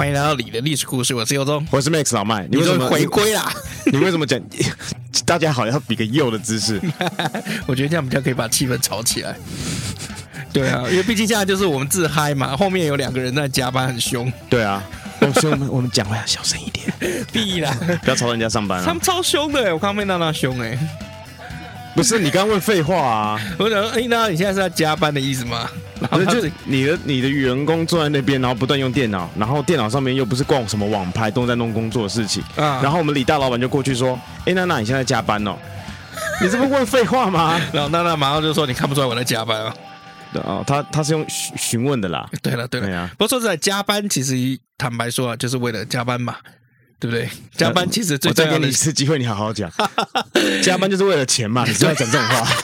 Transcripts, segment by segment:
欢迎来到你的历史故事，我是尤忠，我是 Max 老麦。你为什么回归啦？你为什么讲？大家好，要比个右的姿势。我觉得这样比较可以把气氛炒起来。对啊，因为毕竟现在就是我们自嗨嘛，后面有两个人在加班，很凶。对啊，所以我们我们讲话要小声一点。必啦，不要吵到人家上班啊。他们超凶的，我刚刚被娜娜凶哎。不是你刚刚问废话啊？我想说，哎，那你现在是在加班的意思吗？然后就是你的你的员工坐在那边，然后不断用电脑，然后电脑上面又不是逛什么网拍，都在弄工作的事情。啊。然后我们李大老板就过去说：“哎，娜娜，你现在加班哦？你这不问废话吗？”然后娜娜马上就说：“你看不出来我在加班啊？”哦，他他是用询询问的啦。对了对了，对啊。不过说实在，加班其实坦白说啊，就是为了加班嘛。对不对？加班其实最我再给你一次机会，你好好讲。加班就是为了钱嘛，你不要讲这种话。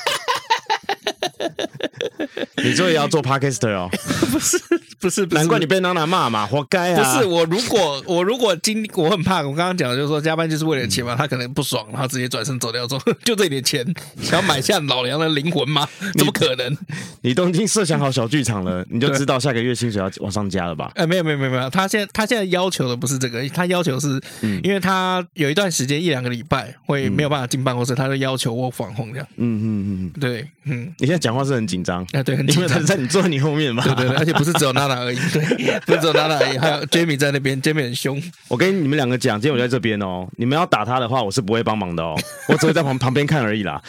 你终于要做 Podcaster 哦？不是，不是，难怪你被娜娜骂嘛，活该啊！不是我，如果我如果今我很怕，我刚刚讲的就是说加班就是为了钱嘛，他可能不爽，然后直接转身走掉，说 就这点钱，想要买下老娘的灵魂吗？怎么可能？你都已经设想好小剧场了，你就知道下个月薪水要往上加了吧？哎，没有没有没有没有，他现在他现在要求的不是这个，他要求是，因为他有一段时间一两个礼拜会没有办法进办公室，他就要求我返红这样。嗯嗯嗯，对，嗯，你现在讲话是很紧张，哎，对，很。因为他在你坐在你后面嘛，对对对，而且不是只有娜娜而已，对，不是只有娜娜而已，还有 Jamie 在那边，Jamie 很凶。我跟你们两个讲，今天我在这边哦，你们要打他的话，我是不会帮忙的哦，我只会在旁旁边看而已啦。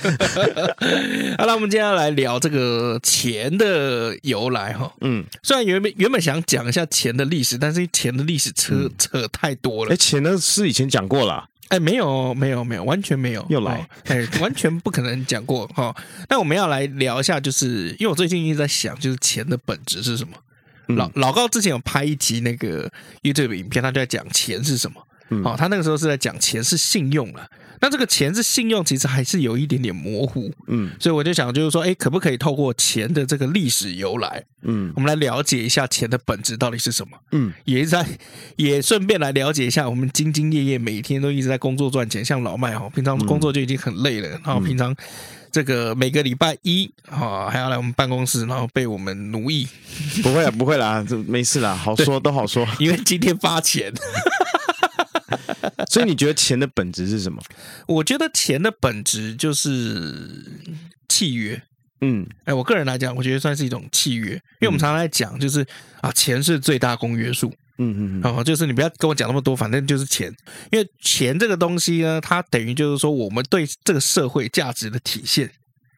好了，我们今天要来聊这个钱的由来哈。嗯，虽然原本原本想讲一下钱的历史，但是钱的历史扯、嗯、扯太多了。哎，钱呢是以前讲过了。哎，没有，没有，没有，完全没有，又来，哎，完全不可能讲过哈。那我们要来聊一下，就是因为我最近一直在想，就是钱的本质是什么？嗯、老老高之前有拍一集那个 YouTube 影片，他就在讲钱是什么。好、嗯，他那个时候是在讲钱是信用了。那这个钱是信用，其实还是有一点点模糊，嗯，所以我就想，就是说，哎，可不可以透过钱的这个历史由来，嗯，我们来了解一下钱的本质到底是什么，嗯，也在也顺便来了解一下我们兢兢业业每天都一直在工作赚钱，像老麦哈，平常工作就已经很累了，然后平常这个每个礼拜一啊还要来我们办公室，然后被我们奴役，不会啊，不会啦，这没事啦，好说都好说，因为今天发钱。所以你觉得钱的本质是什么？我觉得钱的本质就是契约。嗯，哎，我个人来讲，我觉得算是一种契约，因为我们常常在讲，就是啊，钱是最大公约数。嗯嗯嗯，哦，就是你不要跟我讲那么多，反正就是钱。因为钱这个东西呢，它等于就是说我们对这个社会价值的体现。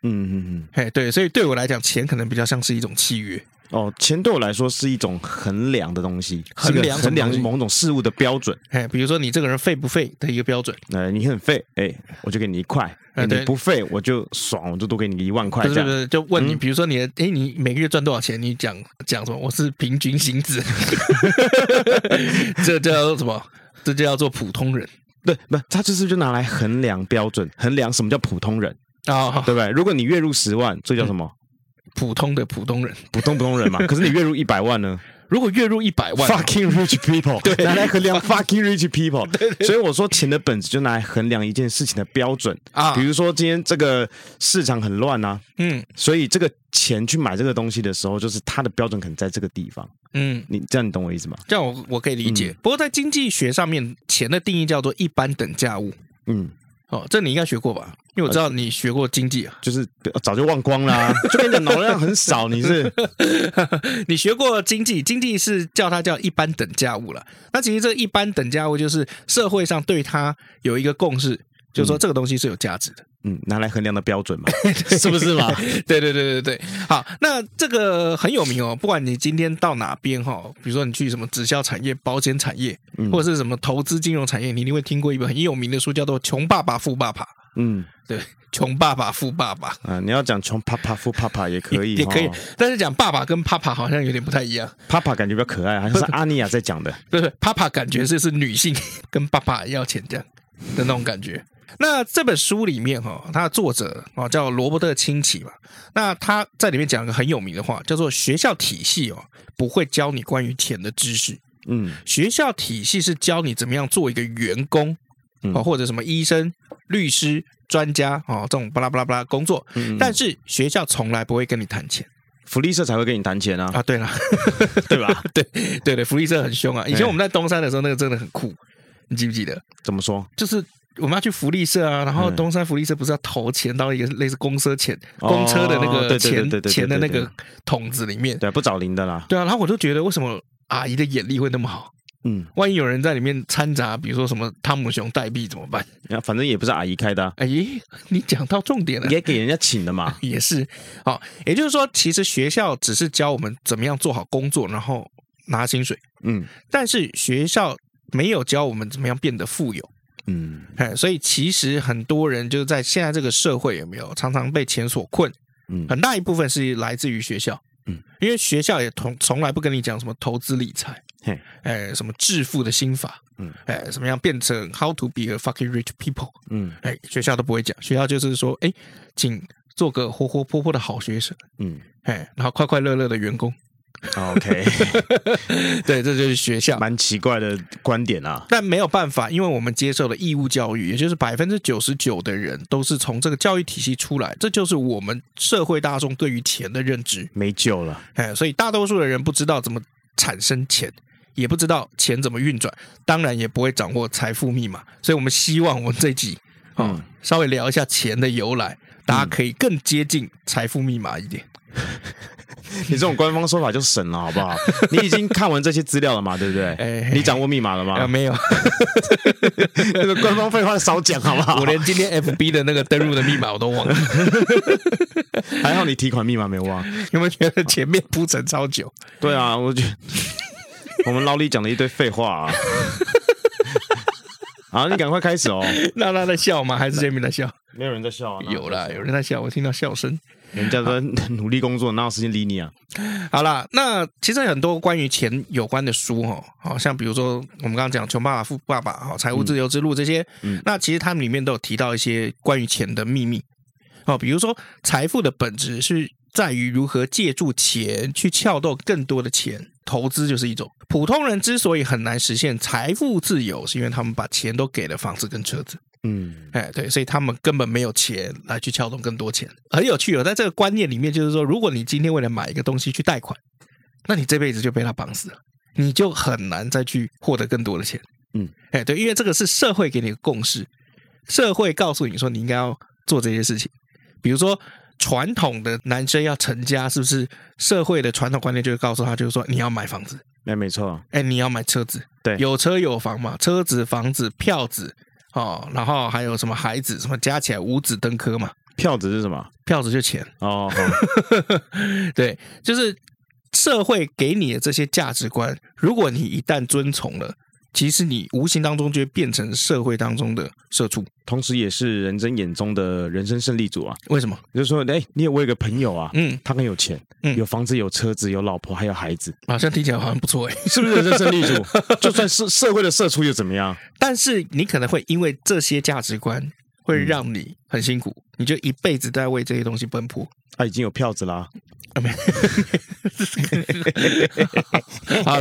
嗯嗯嗯，哎，对，所以对我来讲，钱可能比较像是一种契约。哦，钱对我来说是一种衡量的东西，衡量衡量某种事物的标准。哎，比如说你这个人废不废的一个标准。呃，你很废，哎，我就给你一块；你不废，我就爽，我就多给你一万块。对对对，就问你，比如说你的，哎，你每个月赚多少钱？你讲讲什么？我是平均薪资。这叫做什么？这就叫做普通人。对，不，他就是就拿来衡量标准，衡量什么叫普通人啊？对不对？如果你月入十万，这叫什么？普通的普通人，普通普通人嘛。可是你月入一百万呢？如果月入一百万，fucking rich people，对，拿来衡量 fucking rich people。所以我说钱的本质就拿来衡量一件事情的标准啊。比如说今天这个市场很乱啊，嗯，所以这个钱去买这个东西的时候，就是它的标准可能在这个地方。嗯，你这样你懂我意思吗？这样我我可以理解。嗯、不过在经济学上面，钱的定义叫做一般等价物。嗯。哦，这你应该学过吧？因为我知道你学过经济啊，就是早就忘光啦啊。就跟你讲，脑量很少，你是？你学过经济？经济是叫它叫一般等价物了。那其实这一般等价物就是社会上对它有一个共识，就是说这个东西是有价值的。嗯，拿来衡量的标准嘛，是不是嘛？对对对对对。好，那这个很有名哦。不管你今天到哪边哈，比如说你去什么直销产业、保险产业，或者是什么投资金融产业，你一定会听过一本很有名的书，叫做《穷爸爸富爸爸》。嗯，对，穷爸爸富爸爸啊，你要讲穷爸爸富爸爸也可以，也可以，但是讲爸爸跟 Papa 好像有点不太一样。Papa 感觉比较可爱，好像是阿尼亚在讲的。对对，Papa 感觉是是女性跟爸爸要钱这样的那种感觉。那这本书里面哈，它的作者啊叫罗伯特清崎嘛，那他在里面讲一个很有名的话，叫做学校体系哦不会教你关于钱的知识，嗯，学校体系是教你怎么样做一个员工，哦或者什么医生、律师、专家哦这种巴拉巴拉巴拉工作，嗯但是学校从来不会跟你谈钱，福利社才会跟你谈钱啊啊对了，对吧？对对对，福利社很凶啊，以前我们在东山的时候，那个真的很酷，你记不记得？怎么说？就是。我们要去福利社啊，然后东山福利社不是要投钱到一个类似公车钱、公车的那个钱钱的那个桶子里面？对，不找零的啦。对啊，然后我就觉得为什么阿姨的眼力会那么好？嗯，万一有人在里面掺杂，比如说什么汤姆熊代币怎么办？反正也不是阿姨开的。哎，你讲到重点了，也给人家请的嘛。也是，好，也就是说，其实学校只是教我们怎么样做好工作，然后拿薪水。嗯，但是学校没有教我们怎么样变得富有。嗯，哎，所以其实很多人就是在现在这个社会有没有常常被钱所困？嗯，很大一部分是来自于学校，嗯，因为学校也从从来不跟你讲什么投资理财，嘿，哎，什么致富的心法，嗯，哎，怎么样变成 how to be a fucking rich people，嗯，哎，学校都不会讲，学校就是说，哎，请做个活活泼泼的好学生，嗯，哎，然后快快乐乐的员工。OK，对，这就是学校，蛮奇怪的观点啊。但没有办法，因为我们接受了义务教育，也就是百分之九十九的人都是从这个教育体系出来，这就是我们社会大众对于钱的认知。没救了，哎，所以大多数的人不知道怎么产生钱，也不知道钱怎么运转，当然也不会掌握财富密码。所以我们希望我们这集啊，嗯、稍微聊一下钱的由来，大家可以更接近财富密码一点。你这种官方说法就省了，好不好？你已经看完这些资料了嘛？对不对？哎，你掌握密码了吗？啊，没有。那个官方废话少讲，好不好？我连今天 FB 的那个登录的密码我都忘了。还好你提款密码没忘。有没有觉得前面铺陈超久？对啊，我觉得我们老李讲了一堆废话啊。好，你赶快开始哦。那他在笑吗？还是这边在笑？没有人在笑啊。有啦，有人在笑，我听到笑声。人家说 努力工作，哪有时间理你啊？好啦，那其实很多关于钱有关的书哦，好像比如说我们刚刚讲《穷爸爸富爸爸》哈，《财务自由之路》这些，嗯，那其实他们里面都有提到一些关于钱的秘密哦，比如说财富的本质是在于如何借助钱去撬动更多的钱，投资就是一种。普通人之所以很难实现财富自由，是因为他们把钱都给了房子跟车子。嗯，哎，对，所以他们根本没有钱来去撬动更多钱，很有趣哦。在这个观念里面，就是说，如果你今天为了买一个东西去贷款，那你这辈子就被他绑死了，你就很难再去获得更多的钱。嗯，哎，对，因为这个是社会给你的共识，社会告诉你说你应该要做这些事情。比如说，传统的男生要成家，是不是社会的传统观念就会告诉他，就是说你要买房子，哎，没错，哎，你要买车子，对，有车有房嘛，车子、房子、票子。哦，然后还有什么孩子，什么加起来五子登科嘛？票子是什么？票子就钱哦。对，就是社会给你的这些价值观，如果你一旦遵从了。其实你无形当中就会变成社会当中的社畜，同时也是人生眼中的人生胜利组啊。为什么？就是说，哎，你有我有个朋友啊，嗯，他很有钱，嗯，有房子，有车子，有老婆，还有孩子，好像听起来好像不错哎，是不是人生胜利组？就算是社会的社畜又怎么样？但是你可能会因为这些价值观会让你很辛苦，你就一辈子在为这些东西奔波。他已经有票子啦。啊，没，好，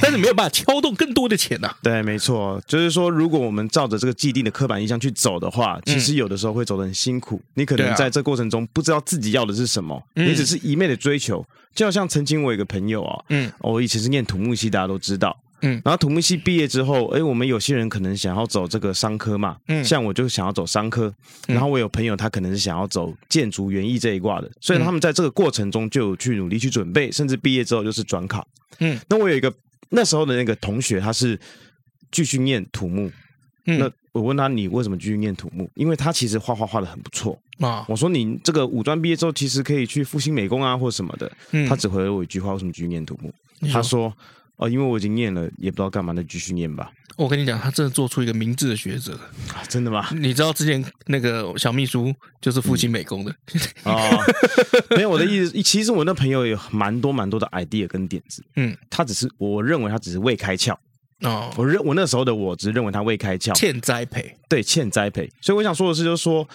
但是没有办法撬动更多的钱呐、啊。对，没错，就是说，如果我们照着这个既定的刻板印象去走的话，其实有的时候会走得很辛苦。嗯、你可能在这过程中不知道自己要的是什么，嗯、你只是一昧的追求。就好像曾经我有一个朋友啊，嗯，我以前是念土木系，大家都知道。嗯，然后土木系毕业之后，哎，我们有些人可能想要走这个商科嘛，嗯，像我就想要走商科，然后我有朋友他可能是想要走建筑园艺这一挂的，所以他们在这个过程中就有去努力去准备，甚至毕业之后就是转考，嗯，那我有一个那时候的那个同学，他是继续念土木，嗯，那我问他，你为什么继续念土木？因为他其实画画画得很不错。啊，我说你这个五专毕业之后其实可以去复兴美工啊或什么的，嗯，他只回了我一句话，为什么继续念土木？他说。哦，因为我已经念了，也不知道干嘛，那继续念吧。我跟你讲，他真的做出一个明智的抉择。啊，真的吗？你知道之前那个小秘书就是复兴美工的哦、没有，我的意思，其实我那朋友有蛮多蛮多的 idea 跟点子。嗯，他只是我认为他只是未开窍。哦，我认我那时候的我只是认为他未开窍，欠栽培。对，欠栽培。所以我想说的是，就是说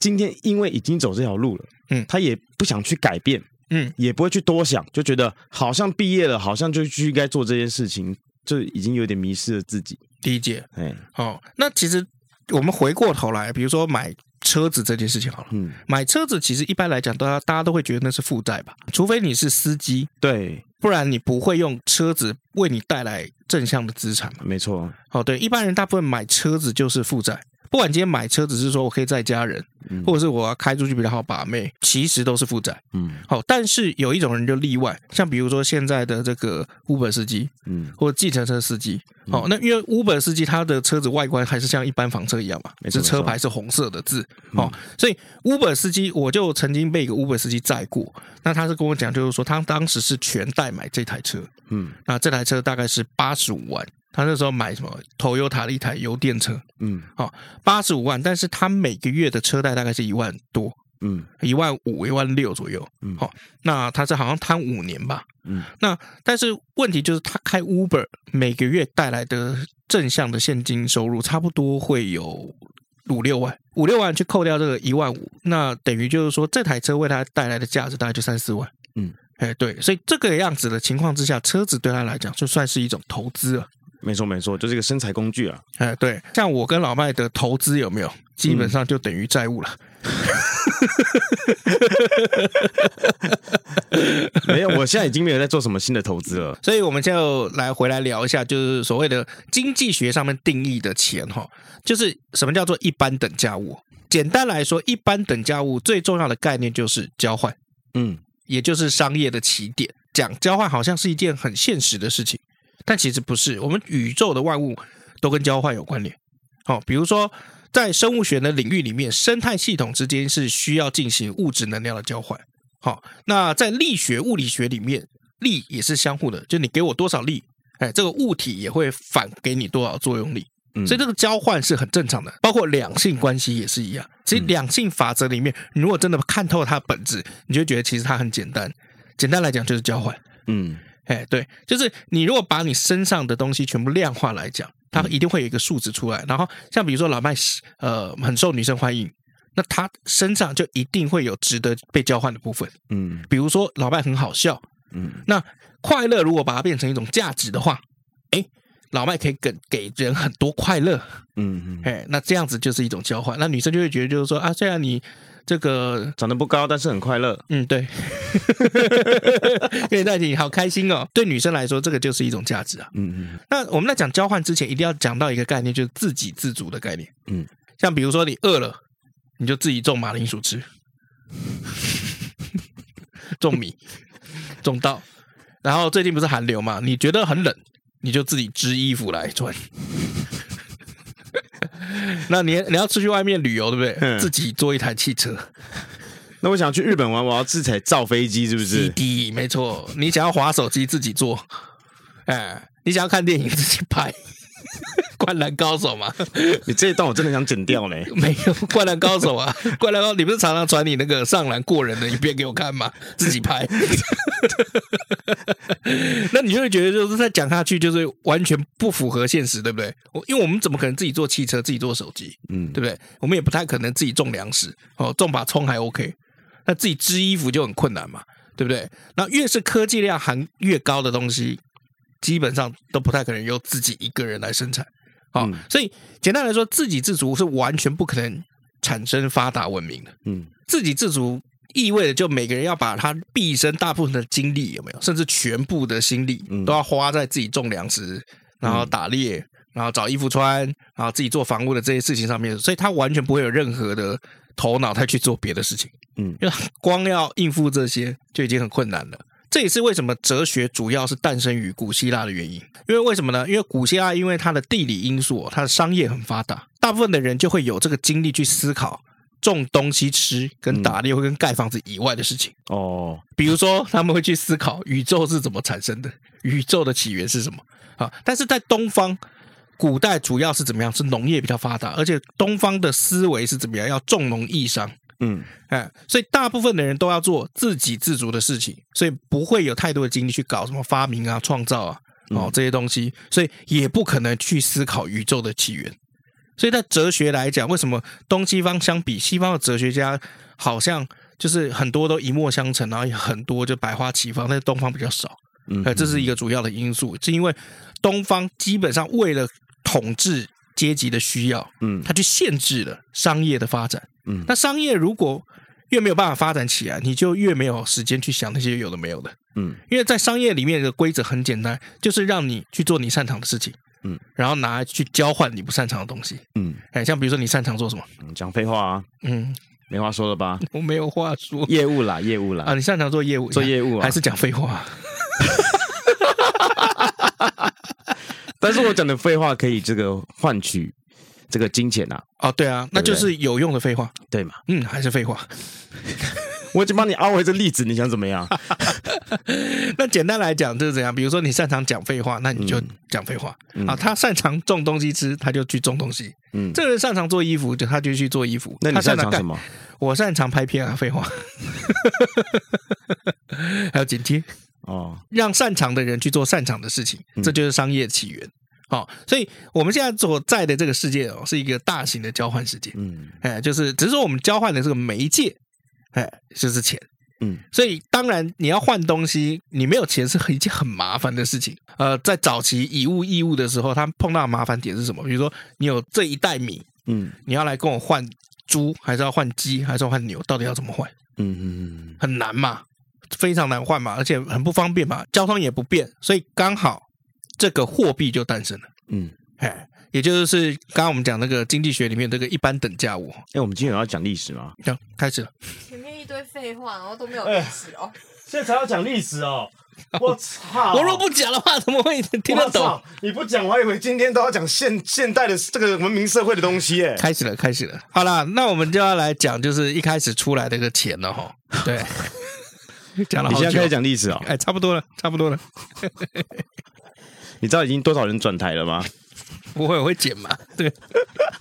今天因为已经走这条路了，嗯，他也不想去改变，嗯，也不会去多想，就觉得好像毕业了，好像就应该做这件事情。就已经有点迷失了自己。理解，哎，好，那其实我们回过头来，比如说买车子这件事情好了，嗯，买车子其实一般来讲，大家大家都会觉得那是负债吧，除非你是司机，对，不然你不会用车子为你带来正向的资产嘛。没错，哦，对，一般人大部分买车子就是负债。不管今天买车只是说我可以载家人，嗯、或者是我要开出去比较好把妹，其实都是负债。嗯，好，但是有一种人就例外，像比如说现在的这个 Uber 司机，嗯，或者计程车司机，好、嗯，那因为 Uber 司机他的车子外观还是像一般房车一样嘛，是车牌是红色的字，哦、嗯，所以 Uber 司机我就曾经被一个 Uber 司机载过，那他是跟我讲，就是说他当时是全贷买这台车，嗯，那这台车大概是八十五万。他那时候买什么？Toyota 的一台油电车，嗯，好，八十五万，但是他每个月的车贷大概是一万多，嗯，一万五、一万六左右，嗯，好，那他是好像摊五年吧，嗯，那但是问题就是他开 Uber 每个月带来的正向的现金收入差不多会有五六万，五六万去扣掉这个一万五，那等于就是说这台车为他带来的价值大概就三四万，嗯，哎，对，所以这个样子的情况之下，车子对他来讲就算是一种投资了。没错没错，就是一个生财工具啊！哎，对，像我跟老麦的投资有没有，基本上就等于债务了。嗯、没有，我现在已经没有在做什么新的投资了。所以，我们就来回来聊一下，就是所谓的经济学上面定义的钱哈，就是什么叫做一般等价物？简单来说，一般等价物最重要的概念就是交换，嗯，也就是商业的起点。讲交换好像是一件很现实的事情。但其实不是，我们宇宙的万物都跟交换有关联。好，比如说在生物学的领域里面，生态系统之间是需要进行物质能量的交换。好，那在力学、物理学里面，力也是相互的，就你给我多少力，哎，这个物体也会反给你多少作用力。所以这个交换是很正常的，包括两性关系也是一样。其实两性法则里面，你如果真的看透它的本质，你就觉得其实它很简单。简单来讲就是交换。嗯。哎，对，就是你如果把你身上的东西全部量化来讲，它一定会有一个数值出来。然后像比如说老麦，呃，很受女生欢迎，那他身上就一定会有值得被交换的部分。嗯，比如说老麦很好笑，嗯，那快乐如果把它变成一种价值的话，哎，老麦可以给给人很多快乐。嗯嗯，哎，那这样子就是一种交换。那女生就会觉得就是说啊，虽然你。这个长得不高，但是很快乐。嗯，对，可以在一起好开心哦。对女生来说，这个就是一种价值啊。嗯嗯。那我们在讲交换之前，一定要讲到一个概念，就是自给自足的概念。嗯，像比如说你饿了，你就自己种马铃薯吃，种米，种稻。然后最近不是寒流嘛，你觉得很冷，你就自己织衣服来穿。那你你要出去外面旅游，对不对？嗯、自己做一台汽车。那我想去日本玩，我要自己造飞机，是不是？滴滴，没错。你想要滑手机，自己做。哎，你想要看电影，自己拍。灌篮高手嘛，你这一段我真的想剪掉呢。没有灌篮高手啊，灌篮高手，你不是常常传你那个上篮过人的影片给我看吗？自己拍，那你就会觉得就是再讲下去就是完全不符合现实，对不对？因为我们怎么可能自己做汽车、自己做手机，嗯，对不对？我们也不太可能自己种粮食哦，种把葱还 OK，那自己织衣服就很困难嘛，对不对？那越是科技量含越高的东西，基本上都不太可能由自己一个人来生产。好，嗯、所以简单来说，自给自足是完全不可能产生发达文明的。嗯，自给自足意味着就每个人要把他毕生大部分的精力有没有，甚至全部的心力都要花在自己种粮食，然后打猎，然后找衣服穿，然后自己做房屋的这些事情上面，所以他完全不会有任何的头脑再去做别的事情。嗯，因为光要应付这些就已经很困难了。这也是为什么哲学主要是诞生于古希腊的原因。因为为什么呢？因为古希腊因为它的地理因素，它的商业很发达，大部分的人就会有这个精力去思考种东西吃、跟打猎、跟盖房子以外的事情哦。比如说，他们会去思考宇宙是怎么产生的，宇宙的起源是什么啊？但是在东方，古代主要是怎么样？是农业比较发达，而且东方的思维是怎么样？要重农抑商。嗯，哎，所以大部分的人都要做自给自足的事情，所以不会有太多的精力去搞什么发明啊、创造啊，哦这些东西，所以也不可能去思考宇宙的起源。所以在哲学来讲，为什么东西方相比，西方的哲学家好像就是很多都一脉相承，然后也很多就百花齐放，但是东方比较少。嗯，这是一个主要的因素，是因为东方基本上为了统治阶级的需要，嗯，他去限制了商业的发展。嗯，那商业如果越没有办法发展起来，你就越没有时间去想那些有的没有的。嗯，因为在商业里面的规则很简单，就是让你去做你擅长的事情。嗯，然后拿来去交换你不擅长的东西。嗯，哎，像比如说你擅长做什么？讲废话啊。嗯，没话说了吧？我没有话说。业务啦，业务啦。啊，你擅长做业务，做业务啊，还是讲废话？但是我讲的废话可以这个换取这个金钱啊。哦，对啊，那就是有用的废话，对嘛？嗯，还是废话。我已经帮你凹回这例子，你想怎么样？那简单来讲就是怎样？比如说你擅长讲废话，那你就讲废话、嗯、啊。他擅长种东西吃，他就去种东西。嗯，这个人擅长做衣服，就他就去做衣服。那你擅长什么？我擅长拍片啊，废话。还有剪贴哦，让擅长的人去做擅长的事情，这就是商业起源。好、哦，所以我们现在所在的这个世界哦，是一个大型的交换世界。嗯，哎，就是只是说我们交换的这个媒介。哎，就是钱，嗯，所以当然你要换东西，你没有钱是一件很麻烦的事情。呃，在早期以物易物的时候，他碰到的麻烦点是什么？比如说你有这一袋米，嗯，你要来跟我换猪，还是要换鸡，还是要换牛？到底要怎么换？嗯嗯嗯，很难嘛，非常难换嘛，而且很不方便嘛，交通也不便，所以刚好这个货币就诞生了。嗯，哎。也就是刚刚我们讲那个经济学里面这个一般等价物。哎，我们今天有要讲历史吗？行，开始了。前面一堆废话，然后都没有历史哦。现在才要讲历史哦！我操！我若不讲的话，怎么会听得懂？你不讲，我还以为今天都要讲现现代的这个文明社会的东西。哎，开始了，开始了。好啦，那我们就要来讲，就是一开始出来的个钱了哈。对，讲了。你现在开始讲历史哦？哎，差不多了，差不多了。你知道已经多少人转台了吗？不会，我会剪嘛？对，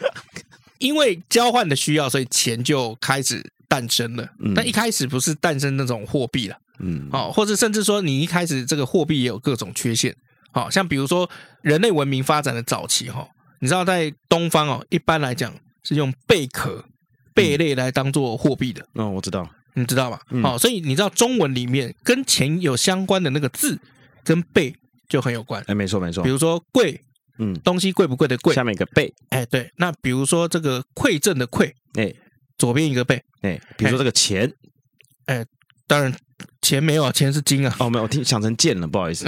因为交换的需要，所以钱就开始诞生了。嗯，但一开始不是诞生那种货币了，嗯，哦，或者甚至说你一开始这个货币也有各种缺陷。好像比如说人类文明发展的早期，哈，你知道在东方哦，一般来讲是用贝壳、贝类来当做货币的。嗯，我知道，你知道吧？好，所以你知道中文里面跟钱有相关的那个字跟贝就很有关。哎，没错没错，比如说贵。嗯，东西贵不贵的贵，下面一个贝，哎，对，那比如说这个馈赠的馈，哎，左边一个贝，哎，比如说这个钱，哎，当然钱没有啊，钱是金啊，哦，没有，我听想成剑了，不好意思。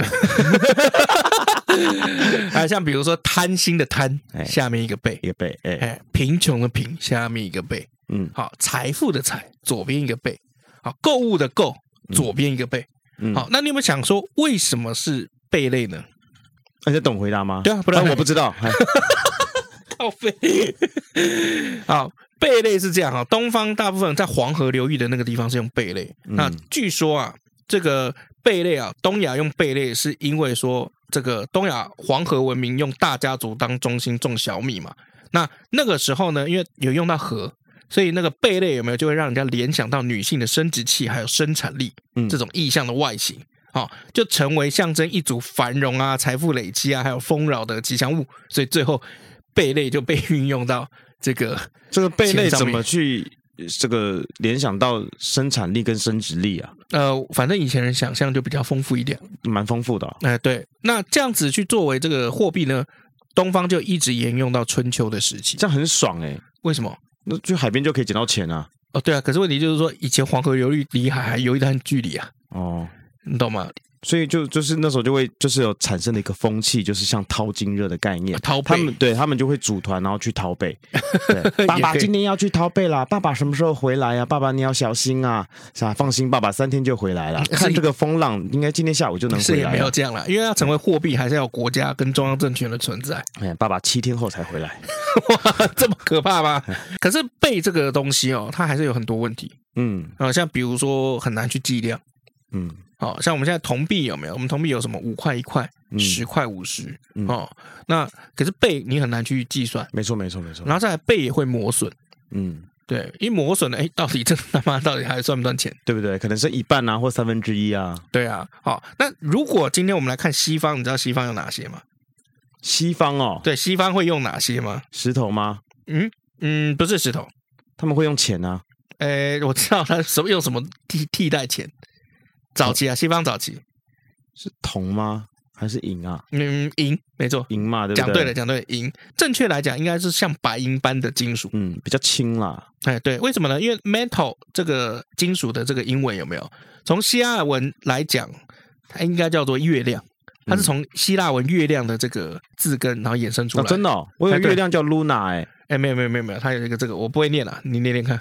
还 像比如说贪心的贪，下面一个贝，一个贝，哎，贫穷的贫，下面一个贝，嗯，好，财富的财，左边一个贝，好，购物的购，左边一个贝，嗯好，那你有没有想说为什么是贝类呢？那你懂回答吗？对啊，不然我不知道。靠背。好，贝类是这样哈，东方大部分在黄河流域的那个地方是用贝类。嗯、那据说啊，这个贝类啊，东亚用贝类是因为说这个东亚黄河文明用大家族当中心种小米嘛。那那个时候呢，因为有用到河，所以那个贝类有没有就会让人家联想到女性的生殖器还有生产力这种意象的外形。嗯好，就成为象征一族繁荣啊、财富累积啊，还有丰饶的吉祥物。所以最后贝类就被 运用到这个这个贝类怎么去这个联想到生产力跟生殖力啊？呃，反正以前人想象就比较丰富一点，蛮丰富的、啊。哎、呃，对，那这样子去作为这个货币呢，东方就一直沿用到春秋的时期，这样很爽哎、欸。为什么？那去海边就可以捡到钱啊？哦，对啊，可是问题就是说，以前黄河流域离海还有一段距离啊。哦。你懂吗？所以就就是那时候就会就是有产生的一个风气，就是像淘金热的概念，淘他们对他们就会组团然后去淘贝。爸爸今天要去淘贝啦，爸爸什么时候回来呀、啊？爸爸你要小心啊！是吧？放心，爸爸三天就回来了。看这个风浪，应该今天下午就能回来。是也没有这样了，因为要成为货币，还是要有国家跟中央政权的存在。哎，爸爸七天后才回来，哇，这么可怕吗？可是贝这个东西哦，它还是有很多问题。嗯，啊，像比如说很难去计量。嗯。哦，像我们现在铜币有没有？我们铜币有什么五块一块、十块五十？哦，那可是贝你很难去计算。没错，没错，没错。然后再来贝也会磨损。嗯，对，一磨损了，哎，到底这他妈到底还算不算钱？对不对？可能是一半啊，或三分之一啊。对啊。好，那如果今天我们来看西方，你知道西方有哪些吗？西方哦，对，西方会用哪些吗？石头吗？嗯嗯，不是石头，他们会用钱啊。哎，我知道他什么用什么替替代钱。早期啊，西方早期是铜吗？还是银啊？嗯，银没错，银嘛，对不对？讲对了，讲对了，银。正确来讲，应该是像白银般的金属，嗯，比较轻啦。哎，对，为什么呢？因为 metal 这个金属的这个英文有没有？从希腊文来讲，它应该叫做月亮，它是从希腊文月亮的这个字根，然后衍生出来。真的，我以为月亮叫 Luna，哎，哎，没有，没有，没有，没有，它有一个这个，我不会念了，你念念看。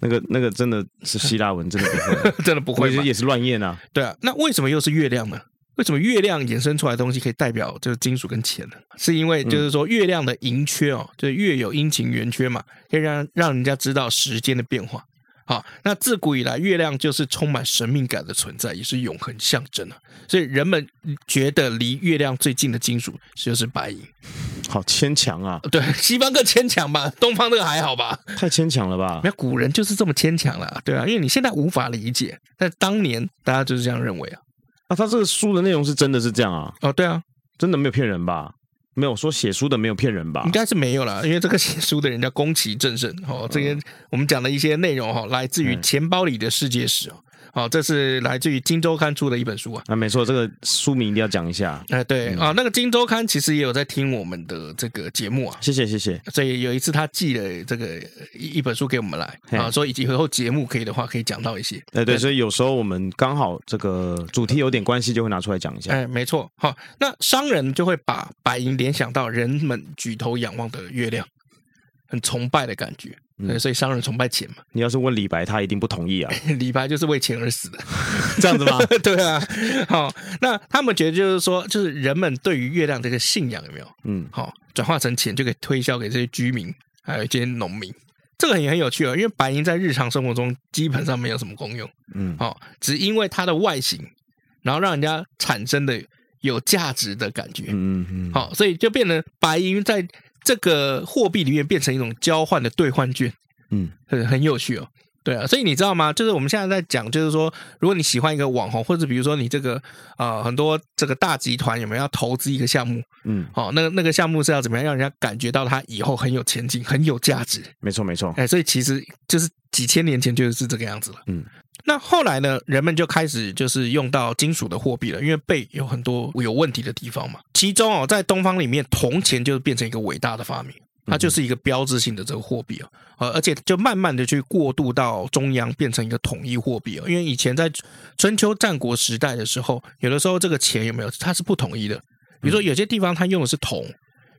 那个那个真的是希腊文，真的不会，真的不会，也是乱念啊。对啊，那为什么又是月亮呢？为什么月亮衍生出来的东西可以代表就是金属跟钱呢？是因为就是说月亮的盈缺哦，就是月有阴晴圆缺嘛，可以让让人家知道时间的变化。好，那自古以来，月亮就是充满神秘感的存在，也是永恒象征啊。所以人们觉得离月亮最近的金属就是白银。好牵强啊！对，西方更牵强吧，东方这个还好吧？太牵强了吧？没有，古人就是这么牵强了，对啊，因为你现在无法理解，但当年大家就是这样认为啊。啊，他这个书的内容是真的是这样啊？哦，对啊，真的没有骗人吧？没有说写书的没有骗人吧？应该是没有啦，因为这个写书的人叫宫崎正胜哦。这些我们讲的一些内容哈，来自于钱包里的世界史哦。好，这是来自于《金周刊》出的一本书啊。啊，没错，这个书名一定要讲一下。哎，对啊，那个《金周刊》其实也有在听我们的这个节目啊。谢谢，谢谢。所以有一次他寄了这个一一本书给我们来啊，说以及以后节目可以的话，可以讲到一些。哎，对，所以有时候我们刚好这个主题有点关系，就会拿出来讲一下。哎，没错。好，那商人就会把白银联想到人们举头仰望的月亮，很崇拜的感觉。对，所以商人崇拜钱嘛。你要是问李白，他一定不同意啊。李白就是为钱而死的，这样子吗？对啊。好，那他们觉得就是说，就是人们对于月亮这个信仰有没有？嗯，好，转化成钱就可以推销给这些居民，还有一些农民。这个也很有趣哦，因为白银在日常生活中基本上没有什么功用。嗯，好，只因为它的外形，然后让人家产生的有价值的感觉。嗯嗯。好，所以就变成白银在。这个货币里面变成一种交换的兑换券，嗯，很很有趣哦，对啊，所以你知道吗？就是我们现在在讲，就是说，如果你喜欢一个网红，或者比如说你这个啊、呃，很多这个大集团有没有要投资一个项目，嗯，哦，那个那个项目是要怎么样让人家感觉到它以后很有前景、很有价值？没错，没错，哎，所以其实就是几千年前就是这个样子了，嗯。那后来呢，人们就开始就是用到金属的货币了，因为贝有很多有问题的地方嘛。其中哦，在东方里面，铜钱就变成一个伟大的发明，它就是一个标志性的这个货币哦，而且就慢慢的去过渡到中央，变成一个统一货币哦。因为以前在春秋战国时代的时候，有的时候这个钱有没有它是不统一的，比如说有些地方它用的是铜，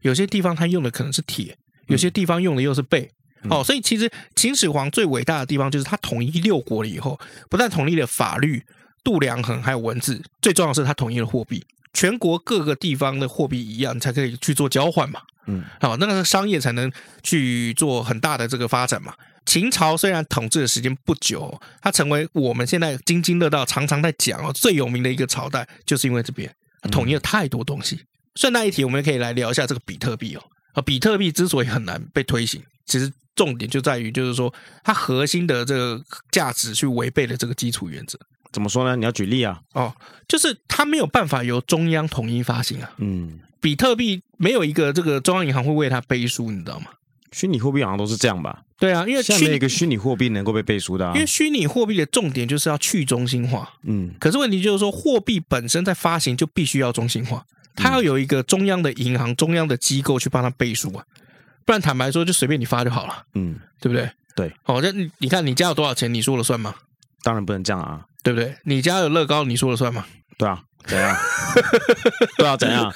有些地方它用的可能是铁，有些地方用的又是贝。哦，所以其实秦始皇最伟大的地方就是他统一六国了以后，不但统一了法律、度量衡还有文字，最重要的是他统一了货币，全国各个地方的货币一样，才可以去做交换嘛。嗯，好，那个商业才能去做很大的这个发展嘛。秦朝虽然统治的时间不久，它成为我们现在津津乐道、常常在讲哦最有名的一个朝代，就是因为这边统一了太多东西。顺带一提，我们可以来聊一下这个比特币哦。啊，比特币之所以很难被推行，其实。重点就在于，就是说，它核心的这个价值去违背了这个基础原则。怎么说呢？你要举例啊？哦，就是它没有办法由中央统一发行啊。嗯，比特币没有一个这个中央银行会为它背书，你知道吗？虚拟货币好像都是这样吧？对啊，因为下面一个虚拟货币能够被背书的啊。因为虚拟货币的重点就是要去中心化。嗯，可是问题就是说，货币本身在发行就必须要中心化，它要有一个中央的银行、中央的机构去帮它背书啊。不然坦白说，就随便你发就好了，嗯，对不对？对，好，那你看你家有多少钱，你说了算吗？当然不能这样啊，对不对？你家有乐高，你说了算吗？对啊，怎样？对啊，怎样？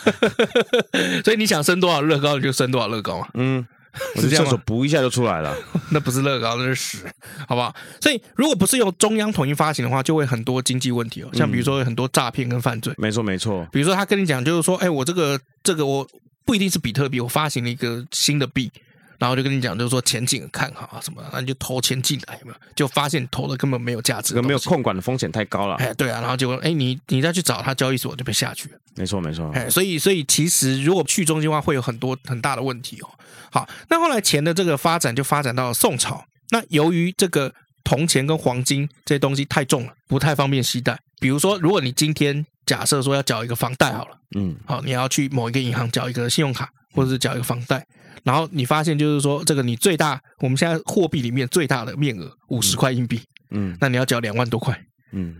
所以你想升多少乐高，你就升多少乐高嘛。嗯。我这厕所补一下就出来了，那不是乐高，那是屎，好不好？所以如果不是由中央统一发行的话，就会很多经济问题哦，像比如说很多诈骗跟犯罪。嗯、没错没错，比如说他跟你讲，就是说，哎，我这个这个我不一定是比特币，我发行了一个新的币。然后就跟你讲，就是说前景看好啊什么，那你就投钱进来嘛，就发现投的根本没有价值，没有控管的风险太高了。哎，对啊，然后结果哎，你你再去找他交易所就被下去了。没错没错，哎，所以所以其实如果去中心化会有很多很大的问题哦。好，那后来钱的这个发展就发展到了宋朝，那由于这个铜钱跟黄金这些东西太重了，不太方便携带。比如说，如果你今天假设说要缴一个房贷好了，嗯，好，你要去某一个银行缴一个信用卡，或者是缴一个房贷。然后你发现就是说，这个你最大，我们现在货币里面最大的面额五十块硬币，嗯，那你要缴两万多块，嗯，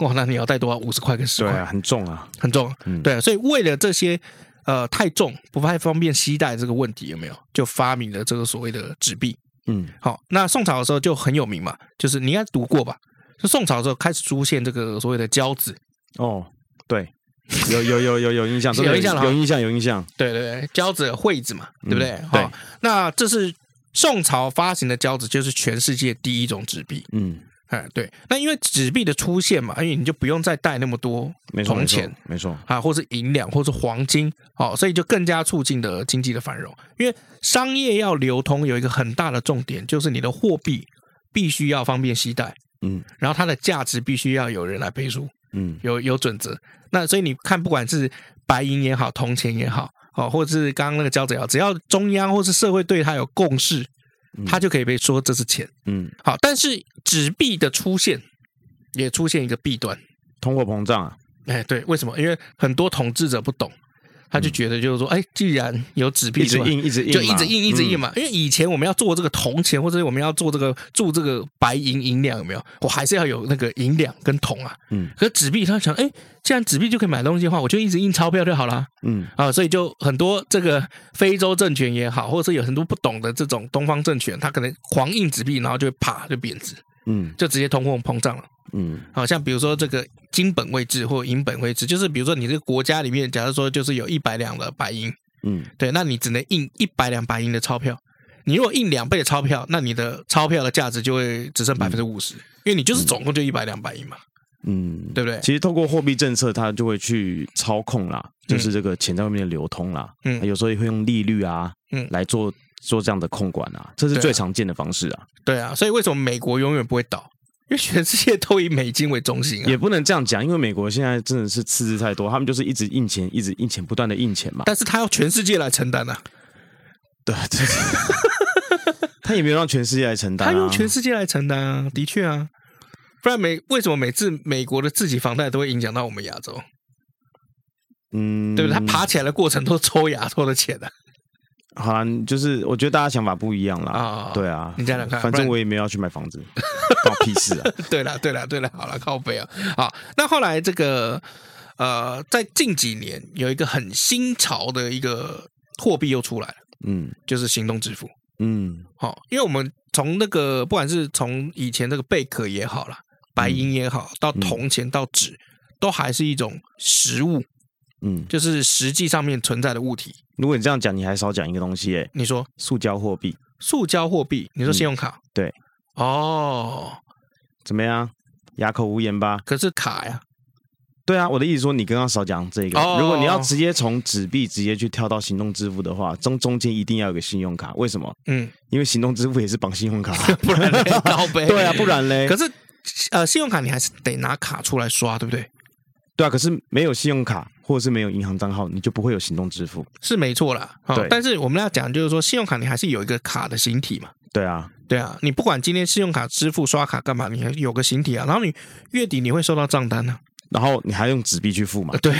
哇，那你要带多少？五十块跟十块，对啊，很重啊，很重，嗯，对啊，所以为了这些呃太重不太方便携带这个问题，有没有？就发明了这个所谓的纸币？嗯，好，那宋朝的时候就很有名嘛，就是你应该读过吧？就宋朝的时候开始出现这个所谓的交子，哦，对。有有有有有印象，有印象，有印象，有印象。对对对，交子会子嘛，对不对？好、嗯，那这是宋朝发行的交子，就是全世界第一种纸币。嗯，哎，对。那因为纸币的出现嘛，因为你就不用再带那么多铜钱，没错啊，或是银两，或是黄金，好，所以就更加促进了经济的繁荣。因为商业要流通，有一个很大的重点，就是你的货币必须要方便携带，嗯，然后它的价值必须要有人来背书。嗯，有有准则，那所以你看，不管是白银也好，铜钱也好，哦，或者是刚刚那个交子也好，只要中央或是社会对它有共识，它就可以被说这是钱。嗯，好，但是纸币的出现也出现一个弊端，通货膨胀啊。哎，对，为什么？因为很多统治者不懂。他就觉得就是说，哎，既然有纸币，一直印，一直印，就一直印，一直印嘛。因为以前我们要做这个铜钱，或者我们要做这个铸这个白银银两，有没有？我还是要有那个银两跟铜啊。嗯。可是纸币，他想，哎，既然纸币就可以买东西的话，我就一直印钞票就好了。嗯。啊，所以就很多这个非洲政权也好，或者是有很多不懂的这种东方政权，他可能狂印纸币，然后就啪就贬值。嗯。就直接通货膨胀了。嗯。好像比如说这个。金本位制或银本位制，就是比如说你这个国家里面，假如说就是有一百两的白银，嗯，对，那你只能印一百两白银的钞票。你如果印两倍的钞票，那你的钞票的价值就会只剩百分之五十，因为你就是总共就一百两白银嘛，嗯，对不对？其实透过货币政策，它就会去操控啦，就是这个钱在外面的流通啦，嗯，有时候也会用利率啊，嗯，来做做这样的控管啊，这是最常见的方式啊。对啊，所以为什么美国永远不会倒？因为全世界都以美金为中心啊，也不能这样讲，因为美国现在真的是赤字太多，他们就是一直印钱，一直印钱，不断的印钱嘛。但是他要全世界来承担啊，对，他也没有让全世界来承担，他用全世界来承担啊，的确啊，不然美为什么每次美国的自己房贷都会影响到我们亚洲？嗯，对不对？他爬起来的过程都抽亚洲的钱的。好啦，就是我觉得大家想法不一样啦。啊，对啊，你这样看，反正我也没有要去买房子，搞屁事啊！对了，对了，对了，好了，靠背啊！好，那后来这个呃，在近几年有一个很新潮的一个货币又出来了，嗯，就是行动支付，嗯，好，因为我们从那个不管是从以前那个贝壳也好了，白银也好，到铜钱到纸，都还是一种实物。嗯，就是实际上面存在的物体。如果你这样讲，你还少讲一个东西诶。你说塑胶货币？塑胶货币？你说信用卡？嗯、对。哦，怎么样？哑口无言吧？可是卡呀。对啊，我的意思说，你刚刚少讲这个。哦、如果你要直接从纸币直接去跳到行动支付的话，中中间一定要有个信用卡。为什么？嗯，因为行动支付也是绑信用卡，不然嘞，高杯。对啊，不然嘞。可是呃，信用卡你还是得拿卡出来刷，对不对？对啊，可是没有信用卡或者是没有银行账号，你就不会有行动支付，是没错啦。对，但是我们要讲就是说，信用卡你还是有一个卡的形体嘛。对啊，对啊，你不管今天信用卡支付刷卡干嘛，你还有个形体啊。然后你月底你会收到账单呢、啊，然后你还用纸币去付嘛？对。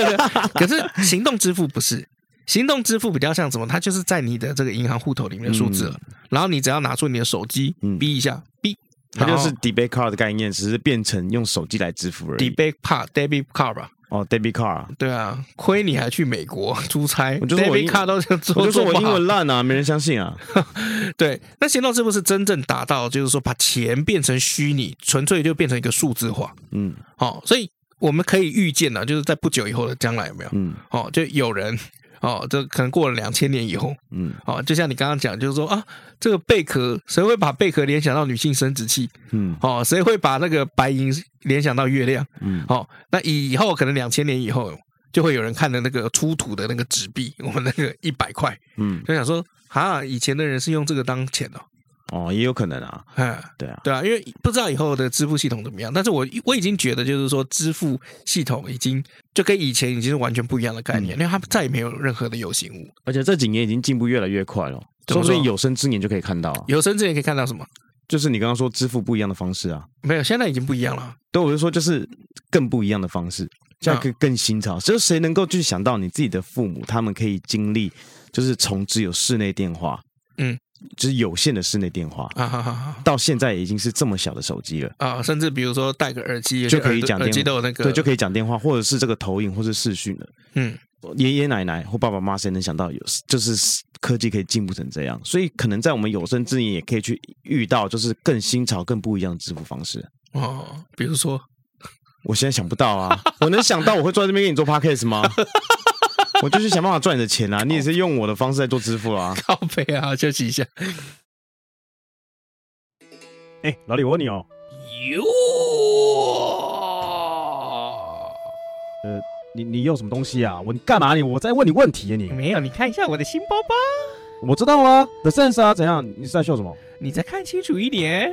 可是行动支付不是，行动支付比较像什么？它就是在你的这个银行户头里面的数字、嗯、然后你只要拿出你的手机，哔一下，哔。它就是 debit card 的概念，只是变成用手机来支付而已。debit card，debit card 吧。哦，debit card。对啊，亏你还去美国出差。我就说我英，我就说我英文烂啊，没人相信啊。对，那行动是不是真正达到，就是说把钱变成虚拟，纯粹就变成一个数字化。嗯，好，所以我们可以预见呢，就是在不久以后的将来有没有？嗯，哦，就有人哦，这可能过了两千年以后，嗯，哦，就像你刚刚讲，就是说啊，这个贝壳，谁会把贝壳联想到女性生殖器？嗯，哦，谁会把那个白银联想到月亮？嗯，哦，那以后可能两千年以后，就会有人看的那个出土的那个纸币，我们那个一百块，嗯，就想说啊，以前的人是用这个当钱的。哦，也有可能啊，嗯，对啊，对啊，因为不知道以后的支付系统怎么样，但是我我已经觉得，就是说支付系统已经就跟以前已经是完全不一样的概念，嗯、因为它再也没有任何的有形物，而且这几年已经进步越来越快了，说？不定有生之年就可以看到，有生之年可以看到什么？就是你刚刚说支付不一样的方式啊，没有，现在已经不一样了。对，我就说就是更不一样的方式，这样更更新潮，就是谁能够去想到你自己的父母，他们可以经历，就是从只有室内电话，嗯。就是有线的室内电话啊，到现在已经是这么小的手机了啊，甚至比如说戴个耳机就可以讲电话，耳机都有那个，对，就可以讲电话，或者是这个投影，或者是视讯了。嗯，爷爷奶奶或爸爸妈妈谁能想到有，就是科技可以进步成这样？所以可能在我们有生之年也可以去遇到，就是更新潮、更不一样的支付方式哦。比如说，我现在想不到啊，我能想到我会坐在这边给你做 podcast 吗？我就是想办法赚你的钱啊！你也是用我的方式在做支付啊！靠背啊，休息一下。哎，老李，我问你哦。哟。呃，你你用什么东西啊？我你干嘛你？我在问你问题啊你！没有，你看一下我的新包包。我知道啊，The Sense 啊，怎样？你是在秀什么？你再看清楚一点。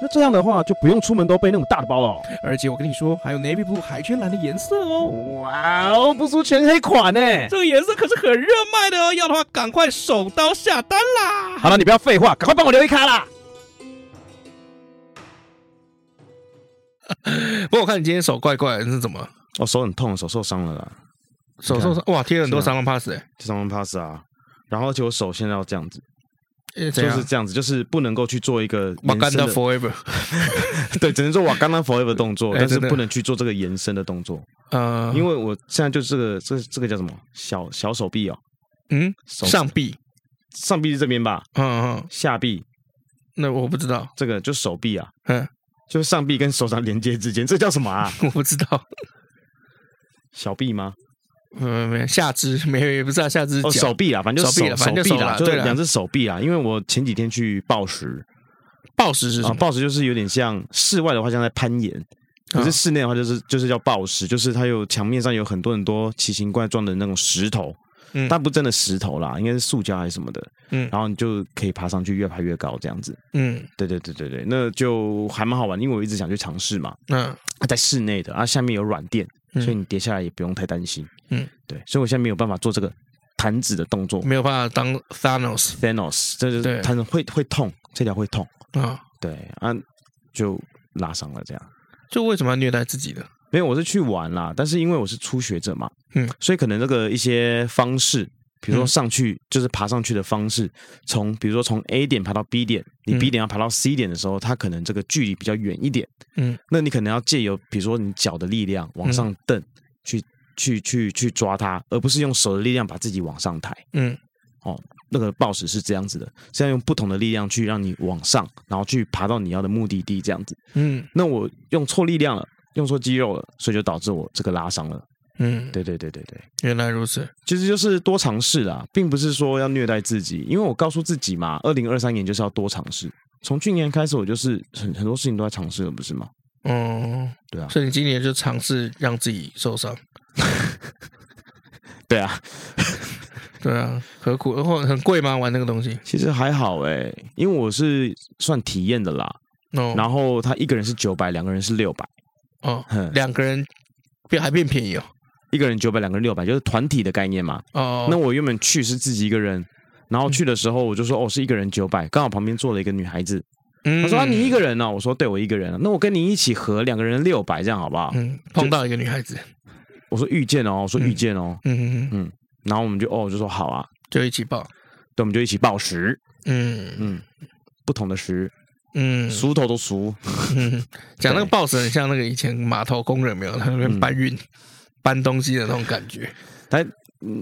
那这样的话，就不用出门都背那么大的包了哦。而且我跟你说，还有 navy blue 海军蓝的颜色哦。哇哦，不输全黑款呢。这个颜色可是很热卖的哦，要的话赶快手刀下单啦。好了，你不要废话，赶快帮我留一卡啦。不过我看你今天手怪怪的，是怎么？我手很痛，手受伤了啦。手受伤？哇，贴了很多伤亡 pass 哎，伤亡 pass 啊。然后就我手现在要这样子。就是这样子，就是不能够去做一个瓦干达 forever，对，只能做瓦干达 forever 动作，但是不能去做这个延伸的动作。嗯，因为我现在就这个，这这个叫什么？小小手臂哦，嗯，上臂，上臂是这边吧？嗯嗯，下臂，那我不知道，这个就手臂啊，嗯，就是上臂跟手掌连接之间，这叫什么啊？我不知道，小臂吗？嗯，没有下肢，没有，也不知道，下肢哦，手臂啊，反正就手手臂啦，就两只手臂啊。因为我前几天去暴食，暴食是什么？暴食就是有点像室外的话，像在攀岩；可是室内的话，就是就是叫暴食，就是它有墙面上有很多很多奇形怪状的那种石头，嗯，但不真的石头啦，应该是塑胶还是什么的，嗯，然后你就可以爬上去，越爬越高这样子，嗯，对对对对对，那就还蛮好玩，因为我一直想去尝试嘛，嗯，在室内的，啊，下面有软垫。所以你跌下来也不用太担心，嗯，对，所以我现在没有办法做这个弹指的动作，没有办法当 Thanos，Thanos，这就是弹会会痛，这条会痛啊，对啊，就拉伤了这样。就为什么要虐待自己呢？没有，我是去玩啦，但是因为我是初学者嘛，嗯，所以可能这个一些方式。比如说上去就是爬上去的方式，从比如说从 A 点爬到 B 点，你 B 点要爬到 C 点的时候，它可能这个距离比较远一点。嗯，那你可能要借由比如说你脚的力量往上蹬，去去去去抓它，而不是用手的力量把自己往上抬。嗯，哦，那个抱石是这样子的，是要用不同的力量去让你往上，然后去爬到你要的目的地这样子。嗯，那我用错力量了，用错肌肉了，所以就导致我这个拉伤了。嗯，对对对对对，原来如此，其实就是多尝试啦，并不是说要虐待自己，因为我告诉自己嘛，二零二三年就是要多尝试。从去年开始，我就是很很多事情都在尝试了，不是吗？嗯，对啊，所以你今年就尝试让自己受伤。对啊，对啊，何苦？然后很贵吗？玩那个东西？其实还好哎，因为我是算体验的啦。哦，然后他一个人是九百，两个人是六百。哦，两个人变还变便宜哦。一个人九百，两个人六百，就是团体的概念嘛。哦。那我原本去是自己一个人，然后去的时候我就说哦，是一个人九百，刚好旁边坐了一个女孩子。嗯。他说啊，你一个人呢？我说对，我一个人。那我跟你一起合，两个人六百，这样好不好？嗯。碰到一个女孩子，我说遇见哦，我说遇见哦。嗯嗯嗯。然后我们就哦，就说好啊，就一起抱。对，我们就一起抱石。嗯嗯。不同的石。嗯，熟头都熟。嗯，讲那个 boss 很像那个以前码头工人没有，他那边搬运、嗯、搬东西的那种感觉。他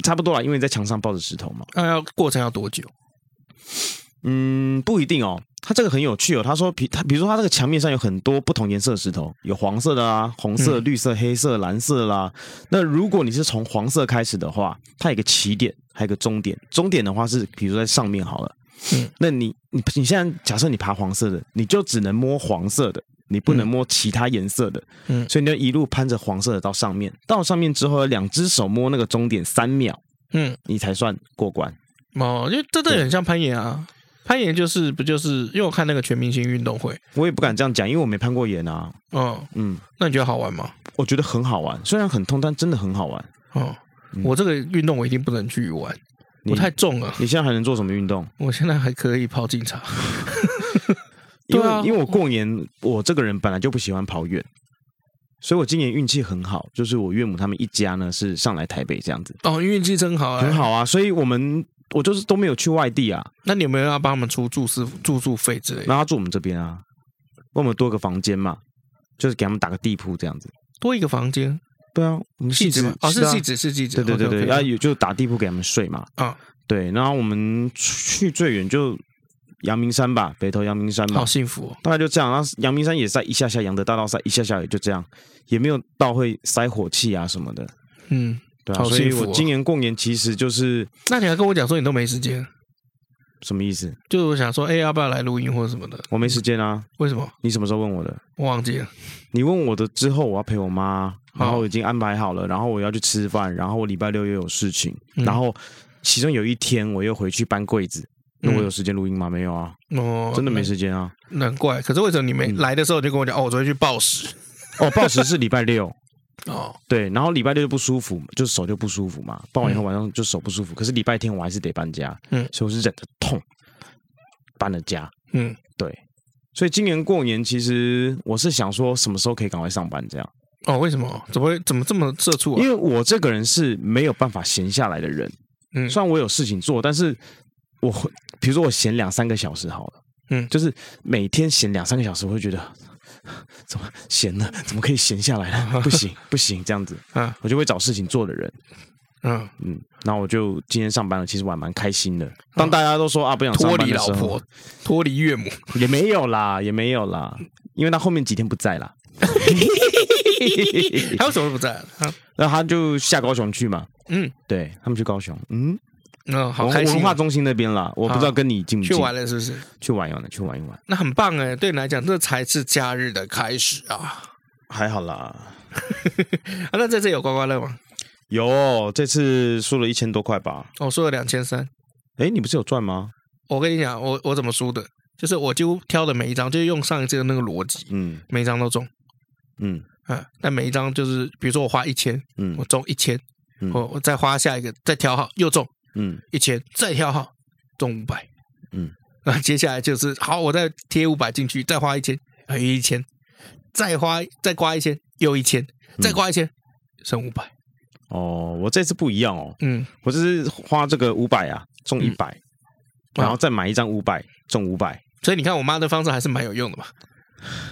差不多啦，因为你在墙上抱着石头嘛。那要过程要多久？嗯，不一定哦。他这个很有趣哦。他说，比他比如说他这个墙面上有很多不同颜色的石头，有黄色的啊，红色、绿色、黑色、蓝色啦。那如果你是从黄色开始的话，它有一个起点，还有一个终点。终点的话是，比如说在上面好了。嗯，那你你你现在假设你爬黄色的，你就只能摸黄色的，你不能摸其他颜色的。嗯，所以你就一路攀着黄色的到上面，到上面之后，两只手摸那个终点三秒，嗯，你才算过关。哦，因为这这很像攀岩啊，攀岩就是不就是因为我看那个全明星运动会，我也不敢这样讲，因为我没攀过岩啊。嗯，嗯，那你觉得好玩吗？我觉得很好玩，虽然很痛，但真的很好玩。哦，我这个运动我一定不能去玩。我太重了。你现在还能做什么运动？我现在还可以跑警察。因为因为我过年，我这个人本来就不喜欢跑远，所以我今年运气很好，就是我岳母他们一家呢是上来台北这样子。哦，运气真好，很好啊！所以我们我就是都没有去外地啊。那你有没有要帮他们出住宿住宿费之类的？那他住我们这边啊，帮我们多个房间嘛，就是给他们打个地铺这样子。多一个房间。对啊，我们戏子嘛，哦，是戏子，是戏子，对对对对，然后有就打地铺给他们睡嘛，啊，对，然后我们去最远就阳明山吧，北投阳明山嘛，好幸福，大概就这样。然后阳明山也在一下下，阳德大道赛一下下也就这样，也没有到会塞火气啊什么的，嗯，对啊，所以我今年过年其实就是，那你还跟我讲说你都没时间，什么意思？就是我想说，哎，要不要来录音或者什么的？我没时间啊，为什么？你什么时候问我的？我忘记了。你问我的之后，我要陪我妈。然后已经安排好了，然后我要去吃饭，然后我礼拜六又有事情，嗯、然后其中有一天我又回去搬柜子，那我有时间录音吗？没有啊，哦，真的没时间啊，难怪。可是为什么你没来的时候就跟我讲？哦，我昨天去报时，哦，报时是礼拜六，哦，对，然后礼拜六就不舒服，就手就不舒服嘛，办完以后晚上就手不舒服，可是礼拜天我还是得搬家，嗯，所以我是忍着痛搬了家，嗯，对，所以今年过年其实我是想说什么时候可以赶快上班这样。哦，为什么？怎么会？怎么这么社畜啊？因为我这个人是没有办法闲下来的人。嗯，虽然我有事情做，但是我会，比如说我闲两三个小时好了，嗯，就是每天闲两三个小时，我会觉得 怎么闲呢？怎么可以闲下来呢？不行，不行，这样子，嗯，我就会找事情做的人。嗯嗯，然后我就今天上班了，其实我还蛮开心的。当大家都说啊，不想脱离老婆，脱离岳母，也没有啦，也没有啦，因为他后面几天不在啦。他为什么不在？那他就下高雄去嘛。嗯，对他们去高雄。嗯，嗯，好开心。文化中心那边啦，我不知道跟你进不近去玩了，是不是？去玩一玩，去玩一玩。那很棒哎，对你来讲，这才是假日的开始啊。还好啦。啊，那这次有刮刮乐吗？有，这次输了一千多块吧。我输了两千三。哎，你不是有赚吗？我跟你讲，我我怎么输的？就是我几乎挑的每一张，就是用上一次的那个逻辑，嗯，每一张都中。嗯啊，但每一张就是，比如说我花一千，嗯，我中一千，我我再花下一个，再挑好又中，嗯，一千，再跳号中五百，嗯，那接下来就是好，我再贴五百进去，再花一千，还有一千，再花再刮一千又一千，再刮一千剩五百。哦，我这次不一样哦，嗯，我这是花这个五百啊，中一百，然后再买一张五百中五百，所以你看我妈的方式还是蛮有用的嘛。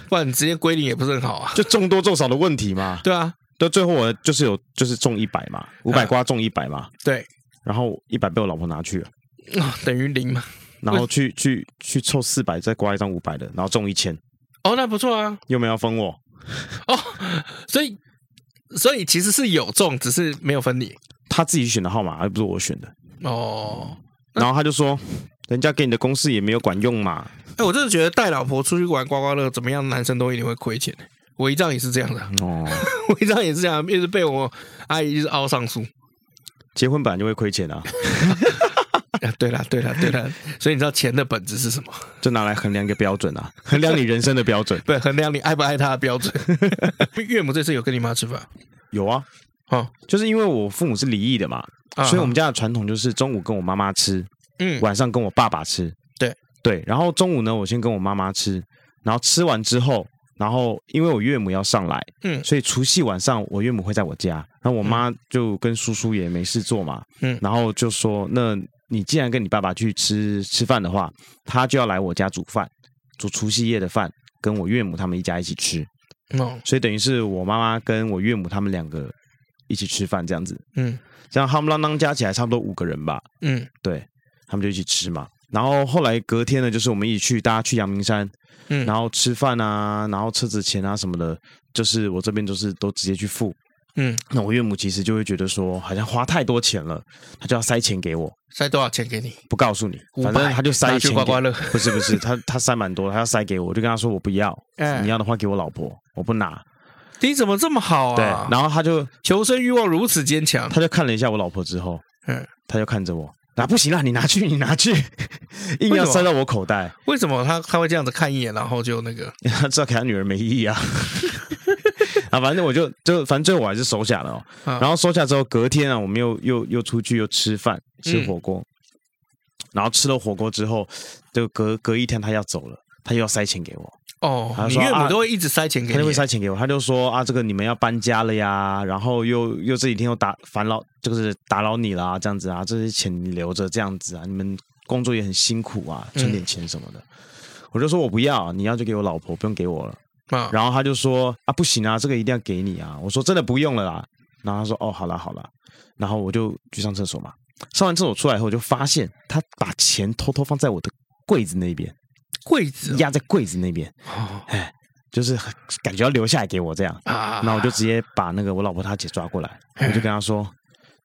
不然你直接归零也不是很好啊，就中多中少的问题嘛。对啊，到最后我就是有就是中一百嘛，五百刮中一百嘛。对，然后一百被我老婆拿去了，啊，等于零嘛。然后去 去去凑四百，再刮一张五百的，然后中一千。哦，那不错啊。又没有分我。哦，所以所以其实是有中，只是没有分你。他自己选的号码，而不是我选的。哦。然后他就说，人家给你的公式也没有管用嘛。哎，我真的觉得带老婆出去玩刮刮乐，怎么样，男生都一定会亏钱。我一仗也是这样的哦，我一仗也是这样，一直被我阿姨一直凹上书。结婚本来就会亏钱啊。对 了，对了，对了，所以你知道钱的本质是什么？就拿来衡量一个标准啊，衡量你人生的标准，对，衡量你爱不爱他的标准。岳母这次有跟你妈吃饭？有啊，哦，就是因为我父母是离异的嘛，所以我们家的传统就是中午跟我妈妈吃，嗯，晚上跟我爸爸吃。对对，然后中午呢，我先跟我妈妈吃，然后吃完之后，然后因为我岳母要上来，嗯，所以除夕晚上我岳母会在我家，然后我妈就跟叔叔也没事做嘛，嗯，然后就说，那你既然跟你爸爸去吃吃饭的话，他就要来我家煮饭，煮除夕夜的饭，跟我岳母他们一家一起吃。哦，所以等于是我妈妈跟我岳母他们两个一起吃饭这样子。嗯，这样夯不啷当加起来差不多五个人吧。嗯，对，他们就一起吃嘛。然后后来隔天呢，就是我们一起去，大家去阳明山，嗯，然后吃饭啊，然后车子钱啊什么的，就是我这边就是都直接去付。嗯，那我岳母其实就会觉得说，好像花太多钱了，他就要塞钱给我。塞多少钱给你？不告诉你，反正他就塞钱给我。不是不是，他他塞蛮多，他要塞给我，我就跟他说我不要，你要的话给我老婆，我不拿。你怎么这么好啊？对，然后他就求生欲望如此坚强，他就看了一下我老婆之后，嗯，他就看着我，那不行啦，你拿去，你拿去，硬要塞到我口袋。为什么他他会这样子看一眼，然后就那个？他知道给他女儿没意义啊。啊，反正我就就反正最后我还是收下了哦。然后收下之后，隔天啊，我们又又又出去又吃饭吃火锅，然后吃了火锅之后，就隔隔一天他要走了，他又要塞钱给我。哦，你岳母都会一直塞钱给你，他就会塞钱给我。他就说啊，这个你们要搬家了呀，然后又又这几天又打烦扰，就是打扰你啦，这样子啊，这些钱你留着这样子啊，你们工作也很辛苦啊，存点钱什么的。我就说我不要，你要就给我老婆，不用给我了。然后他就说啊，不行啊，这个一定要给你啊！我说真的不用了啦。然后他说哦，好了好了。然后我就去上厕所嘛。上完厕所出来以后，我就发现他把钱偷偷放在我的柜子那边，柜子压在柜子那边。哎，就是感觉要留下来给我这样。啊。那我就直接把那个我老婆她姐抓过来，我就跟她说。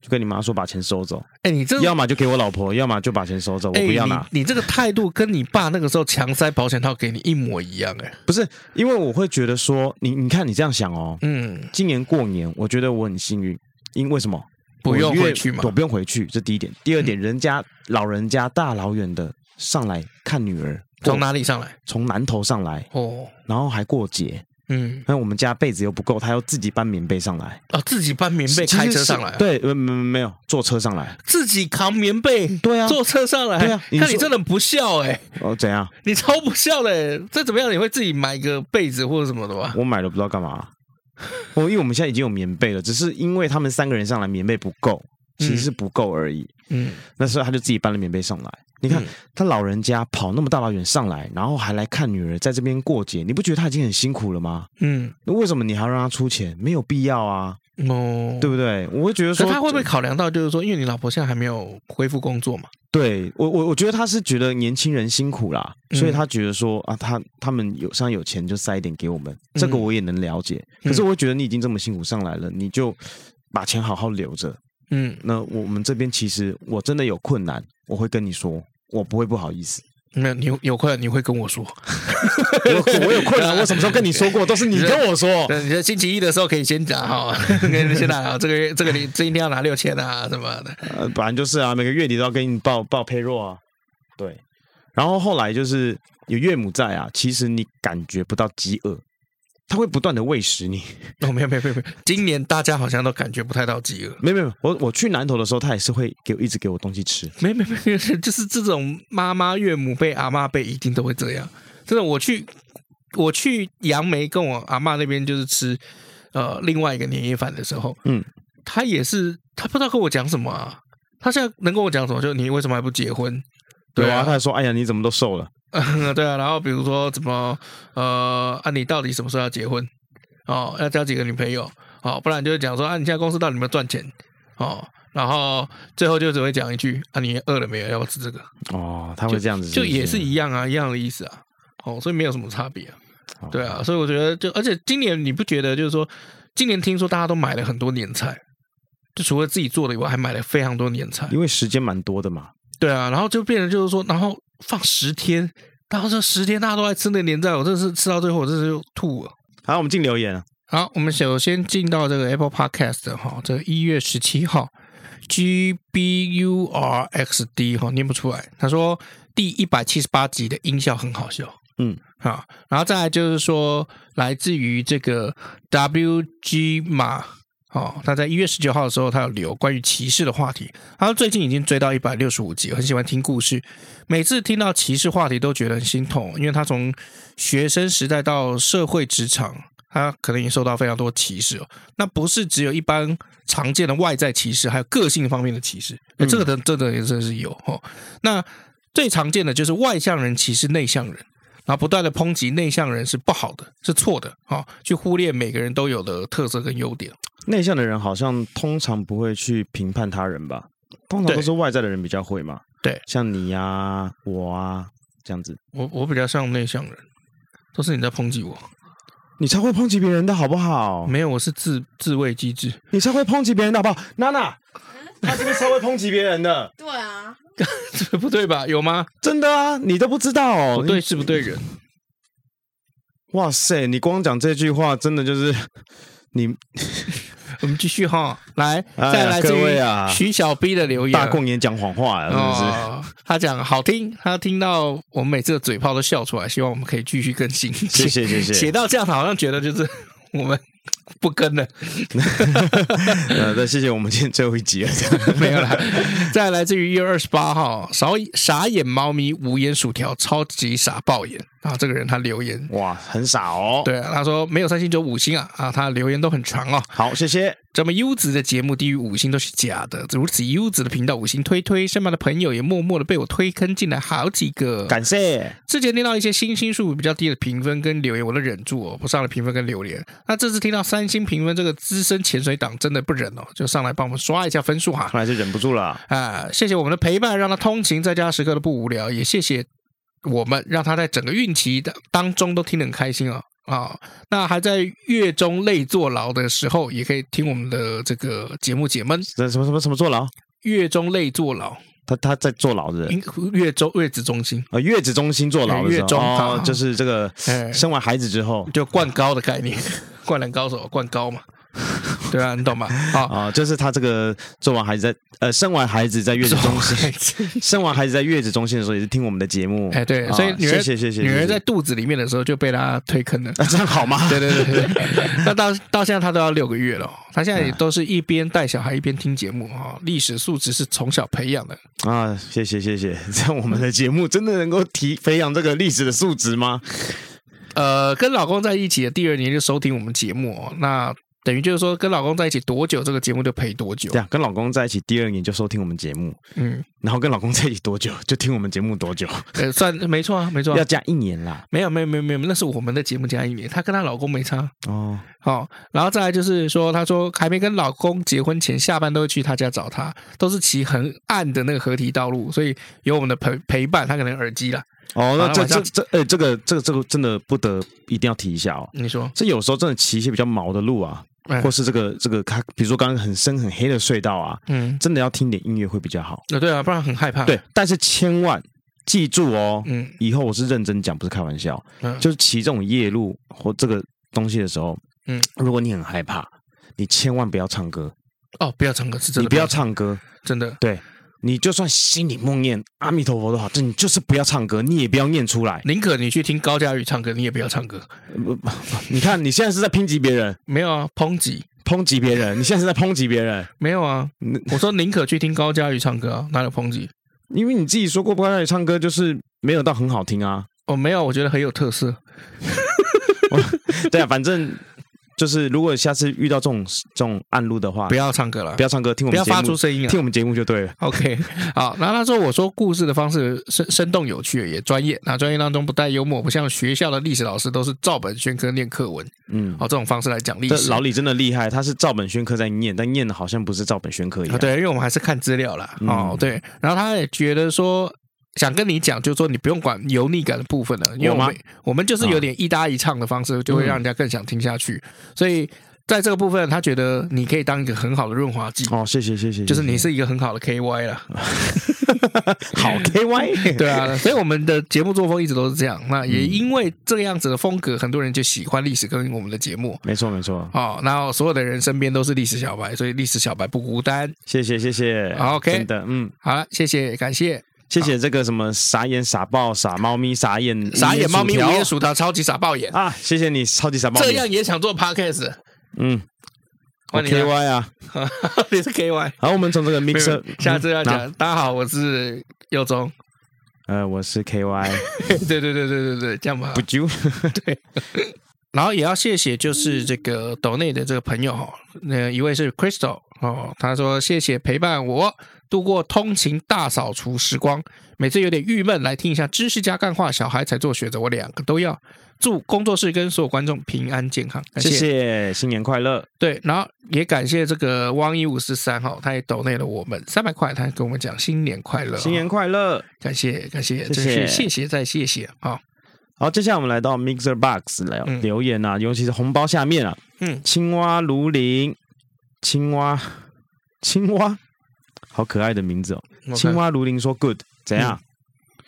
就跟你妈说把钱收走，哎，你这要么就给我老婆，要么就把钱收走，我不要拿。你，你这个态度跟你爸那个时候强塞保险套给你一模一样，哎，不是，因为我会觉得说，你你看你这样想哦，嗯，今年过年我觉得我很幸运，因为什么？不用回去嘛，我不用回去，这第一点。第二点，人家老人家大老远的上来看女儿，从哪里上来？从南头上来哦，然后还过节。嗯，那我们家被子又不够，他要自己搬棉被上来。啊，自己搬棉被开车上来？对，没没没有坐车上来，自己扛棉被。对啊，坐车上来。对啊，那你真的不孝哎！哦，怎样？你超不孝的，这怎么样？你会自己买个被子或者什么的吧？我买了不知道干嘛。哦，因为我们现在已经有棉被了，只是因为他们三个人上来棉被不够，其实是不够而已。嗯，那时候他就自己搬了棉被上来。你看他老人家跑那么大老远上来，然后还来看女儿在这边过节，你不觉得他已经很辛苦了吗？嗯，那为什么你还要让他出钱？没有必要啊，哦，对不对？我会觉得说，他会不会考量到就是说，因为你老婆现在还没有恢复工作嘛？对我，我我觉得他是觉得年轻人辛苦啦，所以他觉得说啊，他他们有上有钱就塞一点给我们，这个我也能了解。可是我会觉得你已经这么辛苦上来了，你就把钱好好留着。嗯，那我们这边其实我真的有困难，我会跟你说，我不会不好意思。没有，你有，有困难你会跟我说。我我有困难，我什么时候跟你说过？都是你跟我说。你在星期一的时候可以先讲哈，先拿这个月这个你这一天要拿六千啊什么的。呃，本来就是啊，每个月底都要给你报报 payroll 啊。对，然后后来就是有岳母在啊，其实你感觉不到饥饿。他会不断的喂食你。哦，没有没有没有没有，今年大家好像都感觉不太到饥饿。没有没有，我我去南头的时候，他也是会给我一直给我东西吃。没有没有没有，就是这种妈妈岳母辈阿妈辈一定都会这样。真的，我去我去杨梅跟我阿妈那边就是吃呃另外一个年夜饭的时候，嗯，他也是他不知道跟我讲什么啊。他现在能跟我讲什么？就你为什么还不结婚？对啊，他还说哎呀你怎么都瘦了。嗯，对啊，然后比如说怎么呃，啊，你到底什么时候要结婚？哦，要交几个女朋友？哦，不然就是讲说啊，你现在公司到底有没有赚钱？哦，然后最后就只会讲一句啊，你饿了没有？要不要吃这个？哦，他会这样子是是？就，就也是一样啊，一样的意思啊。哦，所以没有什么差别啊。对啊，所以我觉得就而且今年你不觉得就是说，今年听说大家都买了很多年菜，就除了自己做的以外，还买了非常多年菜，因为时间蛮多的嘛。对啊，然后就变成就是说，然后。放十天，然后这十天大家都在吃那个年菜，我真的是吃到最后，我真是又吐了。好，我们进留言。好，我们首先进到这个 Apple Podcast 哈，这个一月十七号，G B U R X D 哈，念不出来。他说第一百七十八集的音效很好笑，嗯，好，然后再来就是说来自于这个 W G 马。哦，他在一月十九号的时候，他有留关于歧视的话题。他最近已经追到一百六十五集，很喜欢听故事。每次听到歧视话题，都觉得很心痛，因为他从学生时代到社会职场，他可能也受到非常多歧视哦。那不是只有一般常见的外在歧视，还有个性方面的歧视。哎，这个的，这个也真是有哦。那最常见的就是外向人歧视内向人。然后不断的抨击内向人是不好的，是错的啊、哦，去忽略每个人都有的特色跟优点。内向的人好像通常不会去评判他人吧？通常都是外在的人比较会嘛。对，像你呀、啊，我啊，这样子。我我比较像内向人，都是你在抨击我。你才会抨击别人的好不好？没有，我是自自卫机制。你才会抨击别人的好不好？娜娜，他是不是才会抨击别人的？对啊，这不对吧？有吗？真的啊，你都不知道哦。不对是不对人？哇塞，你光讲这句话，真的就是 你。我们继续哈，来再来这位啊，徐小 B 的留言，大过年讲谎话啊，是不是？哦、他讲好听，他听到我们每次的嘴炮都笑出来，希望我们可以继续更新。谢谢谢谢。写到这样，他好像觉得就是我们不跟了。呃，那谢谢我们今天最后一集了，没有了。再来自于一月二十八号，傻傻眼猫咪无眼薯条，超级傻爆眼。啊，这个人他留言哇，很少哦。对啊，他说没有三星就五星啊啊，他留言都很长哦。好，谢谢。这么优质的节目，低于五星都是假的。如此优质的频道，五星推推，身旁的朋友也默默的被我推坑进来好几个，感谢。之前听到一些星星数比较低的评分跟留言，我都忍住哦，不上了评分跟留言。那这次听到三星评分，这个资深潜水党真的不忍哦，就上来帮我们刷一下分数哈。后来就忍不住了啊！谢谢我们的陪伴，让他通勤在家时刻都不无聊，也谢谢。我们让他在整个孕期的当中都听得很开心啊、哦、啊、哦！那还在月中累坐牢的时候，也可以听我们的这个节目解闷。什么什么什么坐牢？月中累坐牢？他他在坐牢的？月中月子中心啊，月子中心坐牢的时候。月中、就是这个生完孩子之后就灌高的概念，灌篮高手灌高嘛。对啊，你懂吗？啊、哦，就是他这个做完孩子在呃生完孩子在月子中心，生完孩子在月子中心的时候也是听我们的节目，哎对，所以女儿、哦、谢谢谢谢，女儿在肚子里面的时候就被他推坑了，啊、这样好吗？对对对对，那到到现在他都要六个月了，他现在也都是一边带小孩一边听节目啊，历史素质是从小培养的啊，谢谢谢谢，这样我们的节目真的能够提培养这个历史的素质吗？呃，跟老公在一起的第二年就收听我们节目，那。等于就是说，跟老公在一起多久，这个节目就陪多久。对啊，跟老公在一起第二年就收听我们节目，嗯，然后跟老公在一起多久就听我们节目多久。呃，算没错啊，没错啊，要加一年啦。没有，没有，没有，没有，那是我们的节目加一年，她跟她老公没差哦。好，然后再来就是说，她说还没跟老公结婚前，下班都会去她家找她，都是骑很暗的那个河堤道路，所以有我们的陪陪伴，她可能耳机啦。哦，那这这这，哎，这个这个这个真的不得一定要提一下哦。你说，这有时候真的骑一些比较毛的路啊。或是这个这个，它比如说刚刚很深很黑的隧道啊，嗯，真的要听点音乐会比较好。呃，对啊，不然很害怕。对，但是千万记住哦，嗯，以后我是认真讲，不是开玩笑。嗯，就是骑这种夜路或这个东西的时候，嗯，如果你很害怕，你千万不要唱歌。哦，不要唱歌是真的，你不要唱歌，真的对。你就算心里默念阿弥陀佛都好，这你就是不要唱歌，你也不要念出来。宁可你去听高佳瑜唱歌，你也不要唱歌。你看你现在是在抨击别人？没有啊，抨击抨击别人。你现在是在抨击别人？没有啊，我说宁可去听高佳瑜唱歌啊，哪有抨击？因为你自己说过高佳宇唱歌就是没有到很好听啊。哦，没有，我觉得很有特色。对啊，反正。就是如果下次遇到这种这种暗路的话，不要唱歌了，不要唱歌，听我们节目，不要发出声音，听我们节目就对了。OK，好，然后他说：“我说故事的方式生生动有趣，也专业。那专业当中不带幽默，不像学校的历史老师都是照本宣科念课文。嗯，哦，这种方式来讲历史，老李真的厉害，他是照本宣科在念，但念的好像不是照本宣科一样。对，因为我们还是看资料啦。哦，对，然后他也觉得说。”想跟你讲，就是说你不用管油腻感的部分了，因为我们我们就是有点一搭一唱的方式，就会让人家更想听下去。所以在这个部分，他觉得你可以当一个很好的润滑剂。哦，谢谢谢谢，就是你是一个很好的 KY 了。好 KY，对啊，所以我们的节目作风一直都是这样。那也因为这个样子的风格，很多人就喜欢历史跟我们的节目。没错没错。哦，然后所有的人身边都是历史小白，所以历史小白不孤单。谢谢谢谢。OK，真的嗯，好了，谢谢感谢。谢谢这个什么傻眼傻爆傻猫咪傻眼 傻眼猫咪五叶薯条超级傻爆眼啊！谢谢你超级傻爆，这样也想做 podcast？嗯，我 KY 啊，你是 KY。好，我们从这个 mixer 下次要讲。大家好，我是佑宗，呃，我是 KY。对对对对对对，这样吧。不就对。然后也要谢谢，就是这个岛内的这个朋友哈，那一位是 Crystal 哦，他说谢谢陪伴我度过通勤大扫除时光。每次有点郁闷，来听一下知识加干话，小孩才做选择，我两个都要。祝工作室跟所有观众平安健康，谢谢，新年快乐。对，然后也感谢这个汪一五四三哈，他也抖内了我们三百块，他还跟我们讲新年快乐，新年快乐，感谢感谢，谢谢真是谢谢再谢谢啊。好，接下来我们来到 Mixer Box 来留言啊，嗯、尤其是红包下面啊，嗯，青蛙卢林，青蛙青蛙，好可爱的名字哦。青蛙如林说 Good，怎样？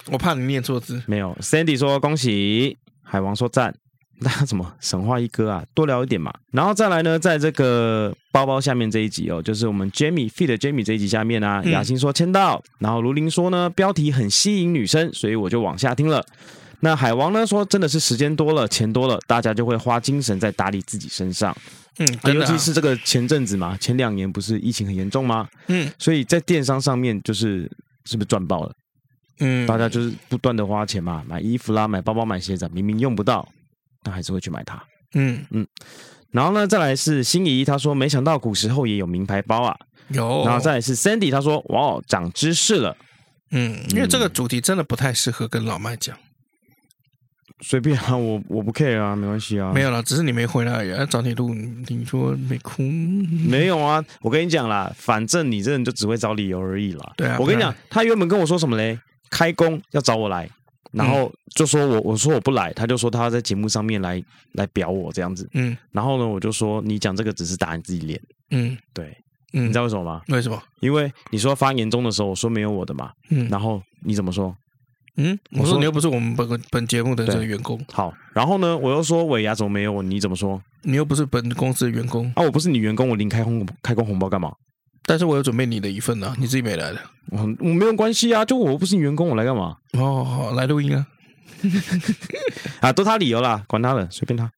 嗯、我怕你念错字。没有，Sandy 说恭喜。海王说赞，那什么神话一哥啊，多聊一点嘛。然后再来呢，在这个包包下面这一集哦，就是我们 Jamie feet Jamie 这一集下面啊，雅欣说签到，然后卢林说呢，标题很吸引女生，所以我就往下听了。那海王呢说，真的是时间多了，钱多了，大家就会花精神在打理自己身上。嗯，尤其是这个前阵子嘛，前两年不是疫情很严重吗？嗯，所以在电商上面就是是不是赚爆了？嗯，大家就是不断的花钱嘛，买衣服啦，买包包，买鞋子，明明用不到，但还是会去买它。嗯嗯，然后呢，再来是心仪，他说没想到古时候也有名牌包啊，有。然后再来是 Sandy，他说哇哦，长知识了。嗯，因为这个主题真的不太适合跟老麦讲。随便啊，我我不 care 啊，没关系啊。没有啦，只是你没回来呀。找你录，你说没空。没有啊，我跟你讲啦，反正你这人就只会找理由而已啦。对啊，我跟你讲，他原本跟我说什么嘞？开工要找我来，然后就说我我说我不来，他就说他要在节目上面来来表我这样子，嗯，然后呢，我就说你讲这个只是打你自己脸，嗯，对，嗯，你知道为什么吗？为什么？因为你说发言中的时候我说没有我的嘛，嗯，然后你怎么说？嗯，我说你又不是我们本本节目的这个员工，好，然后呢，我又说尾牙怎么没有？你怎么说？你又不是本公司的员工啊，我不是你员工，我领开红开工红包干嘛？但是我有准备你的一份呢、啊，你自己没来的，我我没有关系啊，就我不是你员工，我来干嘛？哦，好，来录音啊，啊，都他理由啦，管他了，随便他。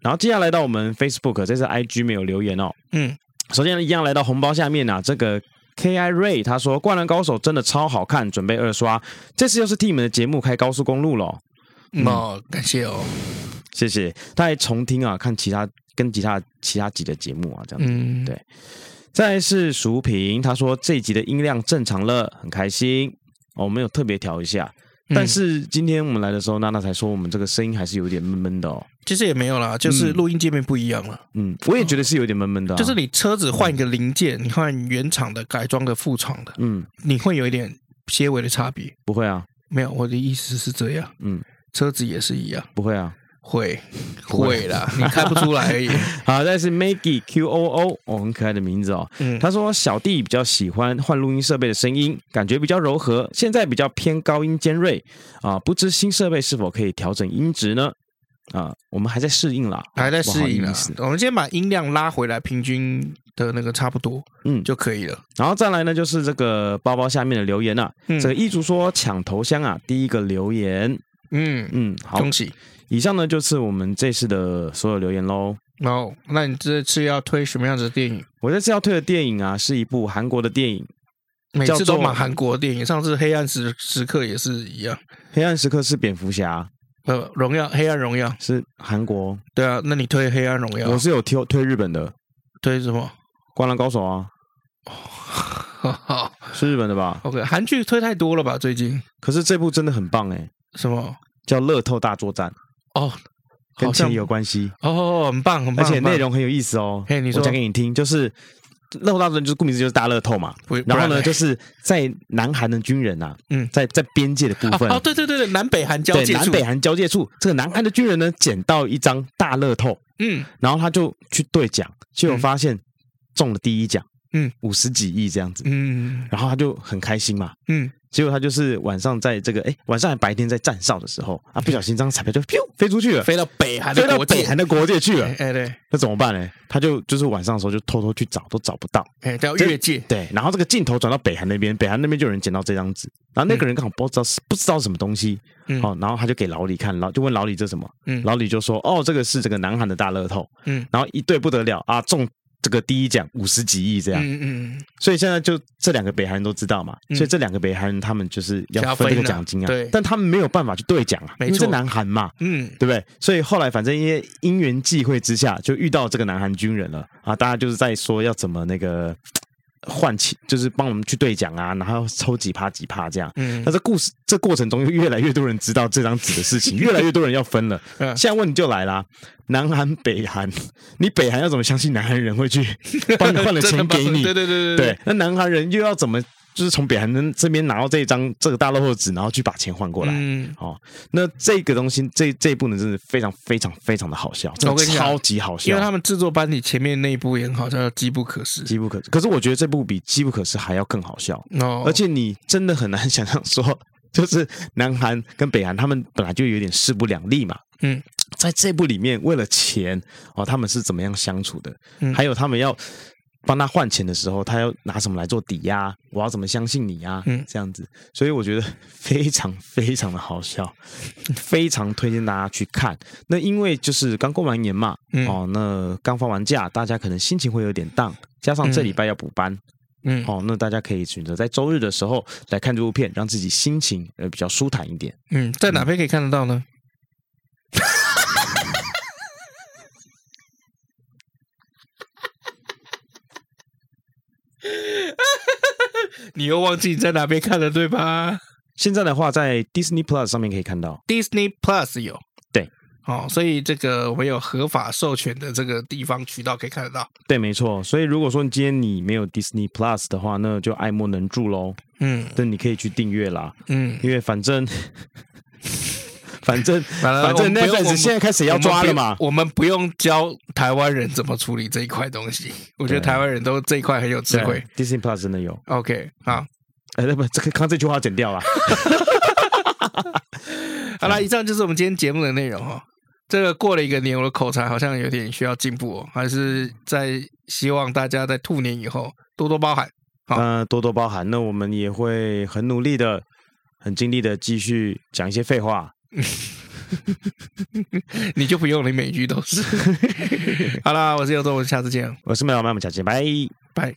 然后接下来到我们 Facebook，这是 IG 没有留言哦。嗯，首先，一样来到红包下面啊，这个 Ki Ray 他说《灌篮高手》真的超好看，准备二刷。这次又是替你们的节目开高速公路了，嗯，哦，感谢哦，谢谢。他还重听啊，看其他跟其他其他集的节目啊，这样子，嗯，对。再来是淑萍，他说这一集的音量正常了，很开心。哦，我们有特别调一下，嗯、但是今天我们来的时候，娜娜才说我们这个声音还是有点闷闷的哦。其实也没有啦，就是录音界面不一样了。嗯，我也觉得是有点闷闷的、啊。就是你车子换一个零件，嗯、你换原厂的、改装的、副厂的，嗯，你会有一点些微的差别。不会啊，没有，我的意思是这样。嗯，车子也是一样。不会啊。会 会啦，你看不出来而已。好，再是 Maggie Q O O，哦，很可爱的名字哦。嗯，他说小弟比较喜欢换录音设备的声音，感觉比较柔和。现在比较偏高音尖锐啊，不知新设备是否可以调整音质呢？啊，我们还在适应啦，还在适应啦。我们先把音量拉回来，平均的那个差不多，嗯，就可以了。然后再来呢，就是这个包包下面的留言啊。嗯，这个一竹说抢头香啊，第一个留言，嗯嗯，好，恭喜。以上呢就是我们这次的所有留言喽。哦，那你这次要推什么样子的电影？我这次要推的电影啊，是一部韩国的电影。每次都买韩国的电影，上次《黑暗时时刻》也是一样，《黑暗时刻》是蝙蝠侠。呃，荣耀，《黑暗荣耀》是韩国。对啊，那你推《黑暗荣耀》？我是有推推日本的。推什么？《灌篮高手》啊。是日本的吧？OK，韩剧推太多了吧？最近。可是这部真的很棒哎。什么？叫《乐透大作战》。哦，跟钱有关系。哦，很棒很棒，而且内容很有意思哦。嘿，你说，我讲给你听，就是乐透大作战，就是顾名思义就是大乐透嘛。然后呢，就是在南韩的军人呐，嗯，在在边界的部分，哦，对对对对，南北韩交界，南北韩交界处，这个南韩的军人呢，捡到一张大乐透，嗯，然后他就去兑奖，结果发现中了第一奖，嗯，五十几亿这样子，嗯，然后他就很开心嘛，嗯。结果他就是晚上在这个哎，晚上还白天在站哨的时候啊，不小心这张彩票就飘飞出去了，飞到北韩的国界，飞到北韩的国界去了。哎，对，那怎么办呢？他就就是晚上的时候就偷偷去找，都找不到。哎，叫越界。对，然后这个镜头转到北韩那边，北韩那边就有人捡到这张纸，然后那个人刚好不知道是不知道什么东西，哦，然后他就给老李看，老就问老李这什么，嗯，老李就说哦，这个是这个南韩的大乐透，嗯，然后一对不得了啊，中。这个第一奖五十几亿这样，嗯嗯，所以现在就这两个北韩人都知道嘛，所以这两个北韩人他们就是要分这个奖金啊，对，但他们没有办法去兑奖啊，因为是南韩嘛，嗯，对不对？所以后来反正因为因缘际会之下，就遇到这个南韩军人了啊，大家就是在说要怎么那个换钱，就是帮我们去兑奖啊，然后抽几趴几趴这样。嗯，那这故事这过程中，越来越多人知道这张纸的事情，越来越多人要分了。嗯，现在问题就来了，南韩北韩，你北韩要怎么相信南韩人会去帮你换了钱给你？对对对对对，那南韩人又要怎么？就是从北韩人这边拿到这一张这个大乐透纸，然后去把钱换过来。嗯，哦，那这个东西这这一部呢，真的非常非常非常的好笑，真的超级好笑。因为他们制作班底前面那一部也很好笑，叫《机不可失》。机不可失，可是我觉得这部比《机不可失》还要更好笑。哦，而且你真的很难想象说，就是南韩跟北韩他们本来就有点势不两立嘛。嗯，在这部里面，为了钱哦，他们是怎么样相处的？嗯，还有他们要。帮他换钱的时候，他要拿什么来做抵押？我要怎么相信你啊？嗯，这样子，所以我觉得非常非常的好笑，非常推荐大家去看。那因为就是刚过完年嘛，嗯、哦，那刚放完假，大家可能心情会有点 down，加上这礼拜要补班，嗯，哦，那大家可以选择在周日的时候来看这部片，让自己心情呃比较舒坦一点。嗯，在哪边可以看得到呢？你又忘记你在哪边看了对吧？现在的话，在 Disney Plus 上面可以看到，Disney Plus 有对哦，所以这个我们有合法授权的这个地方渠道可以看得到。对，没错。所以如果说你今天你没有 Disney Plus 的话，那就爱莫能助喽。嗯，但你可以去订阅啦。嗯，因为反正。反正反正那阵子现在开始要抓了嘛，我们不用教台湾人怎么处理这一块东西。我觉得台湾人都这一块很有智慧。Disney Plus 真的有。OK，好，哎，不，这个刚这句话剪掉了。好了，以上就是我们今天节目的内容哦。这个过了一个年，我的口才好像有点需要进步哦，还是在希望大家在兔年以后多多包涵。嗯，多多包涵。那我们也会很努力的、很尽力的继续讲一些废话。你就不用，你每句都是。好啦，我是尤总，我们下次见。我是麦老麦，我们下次见，拜拜。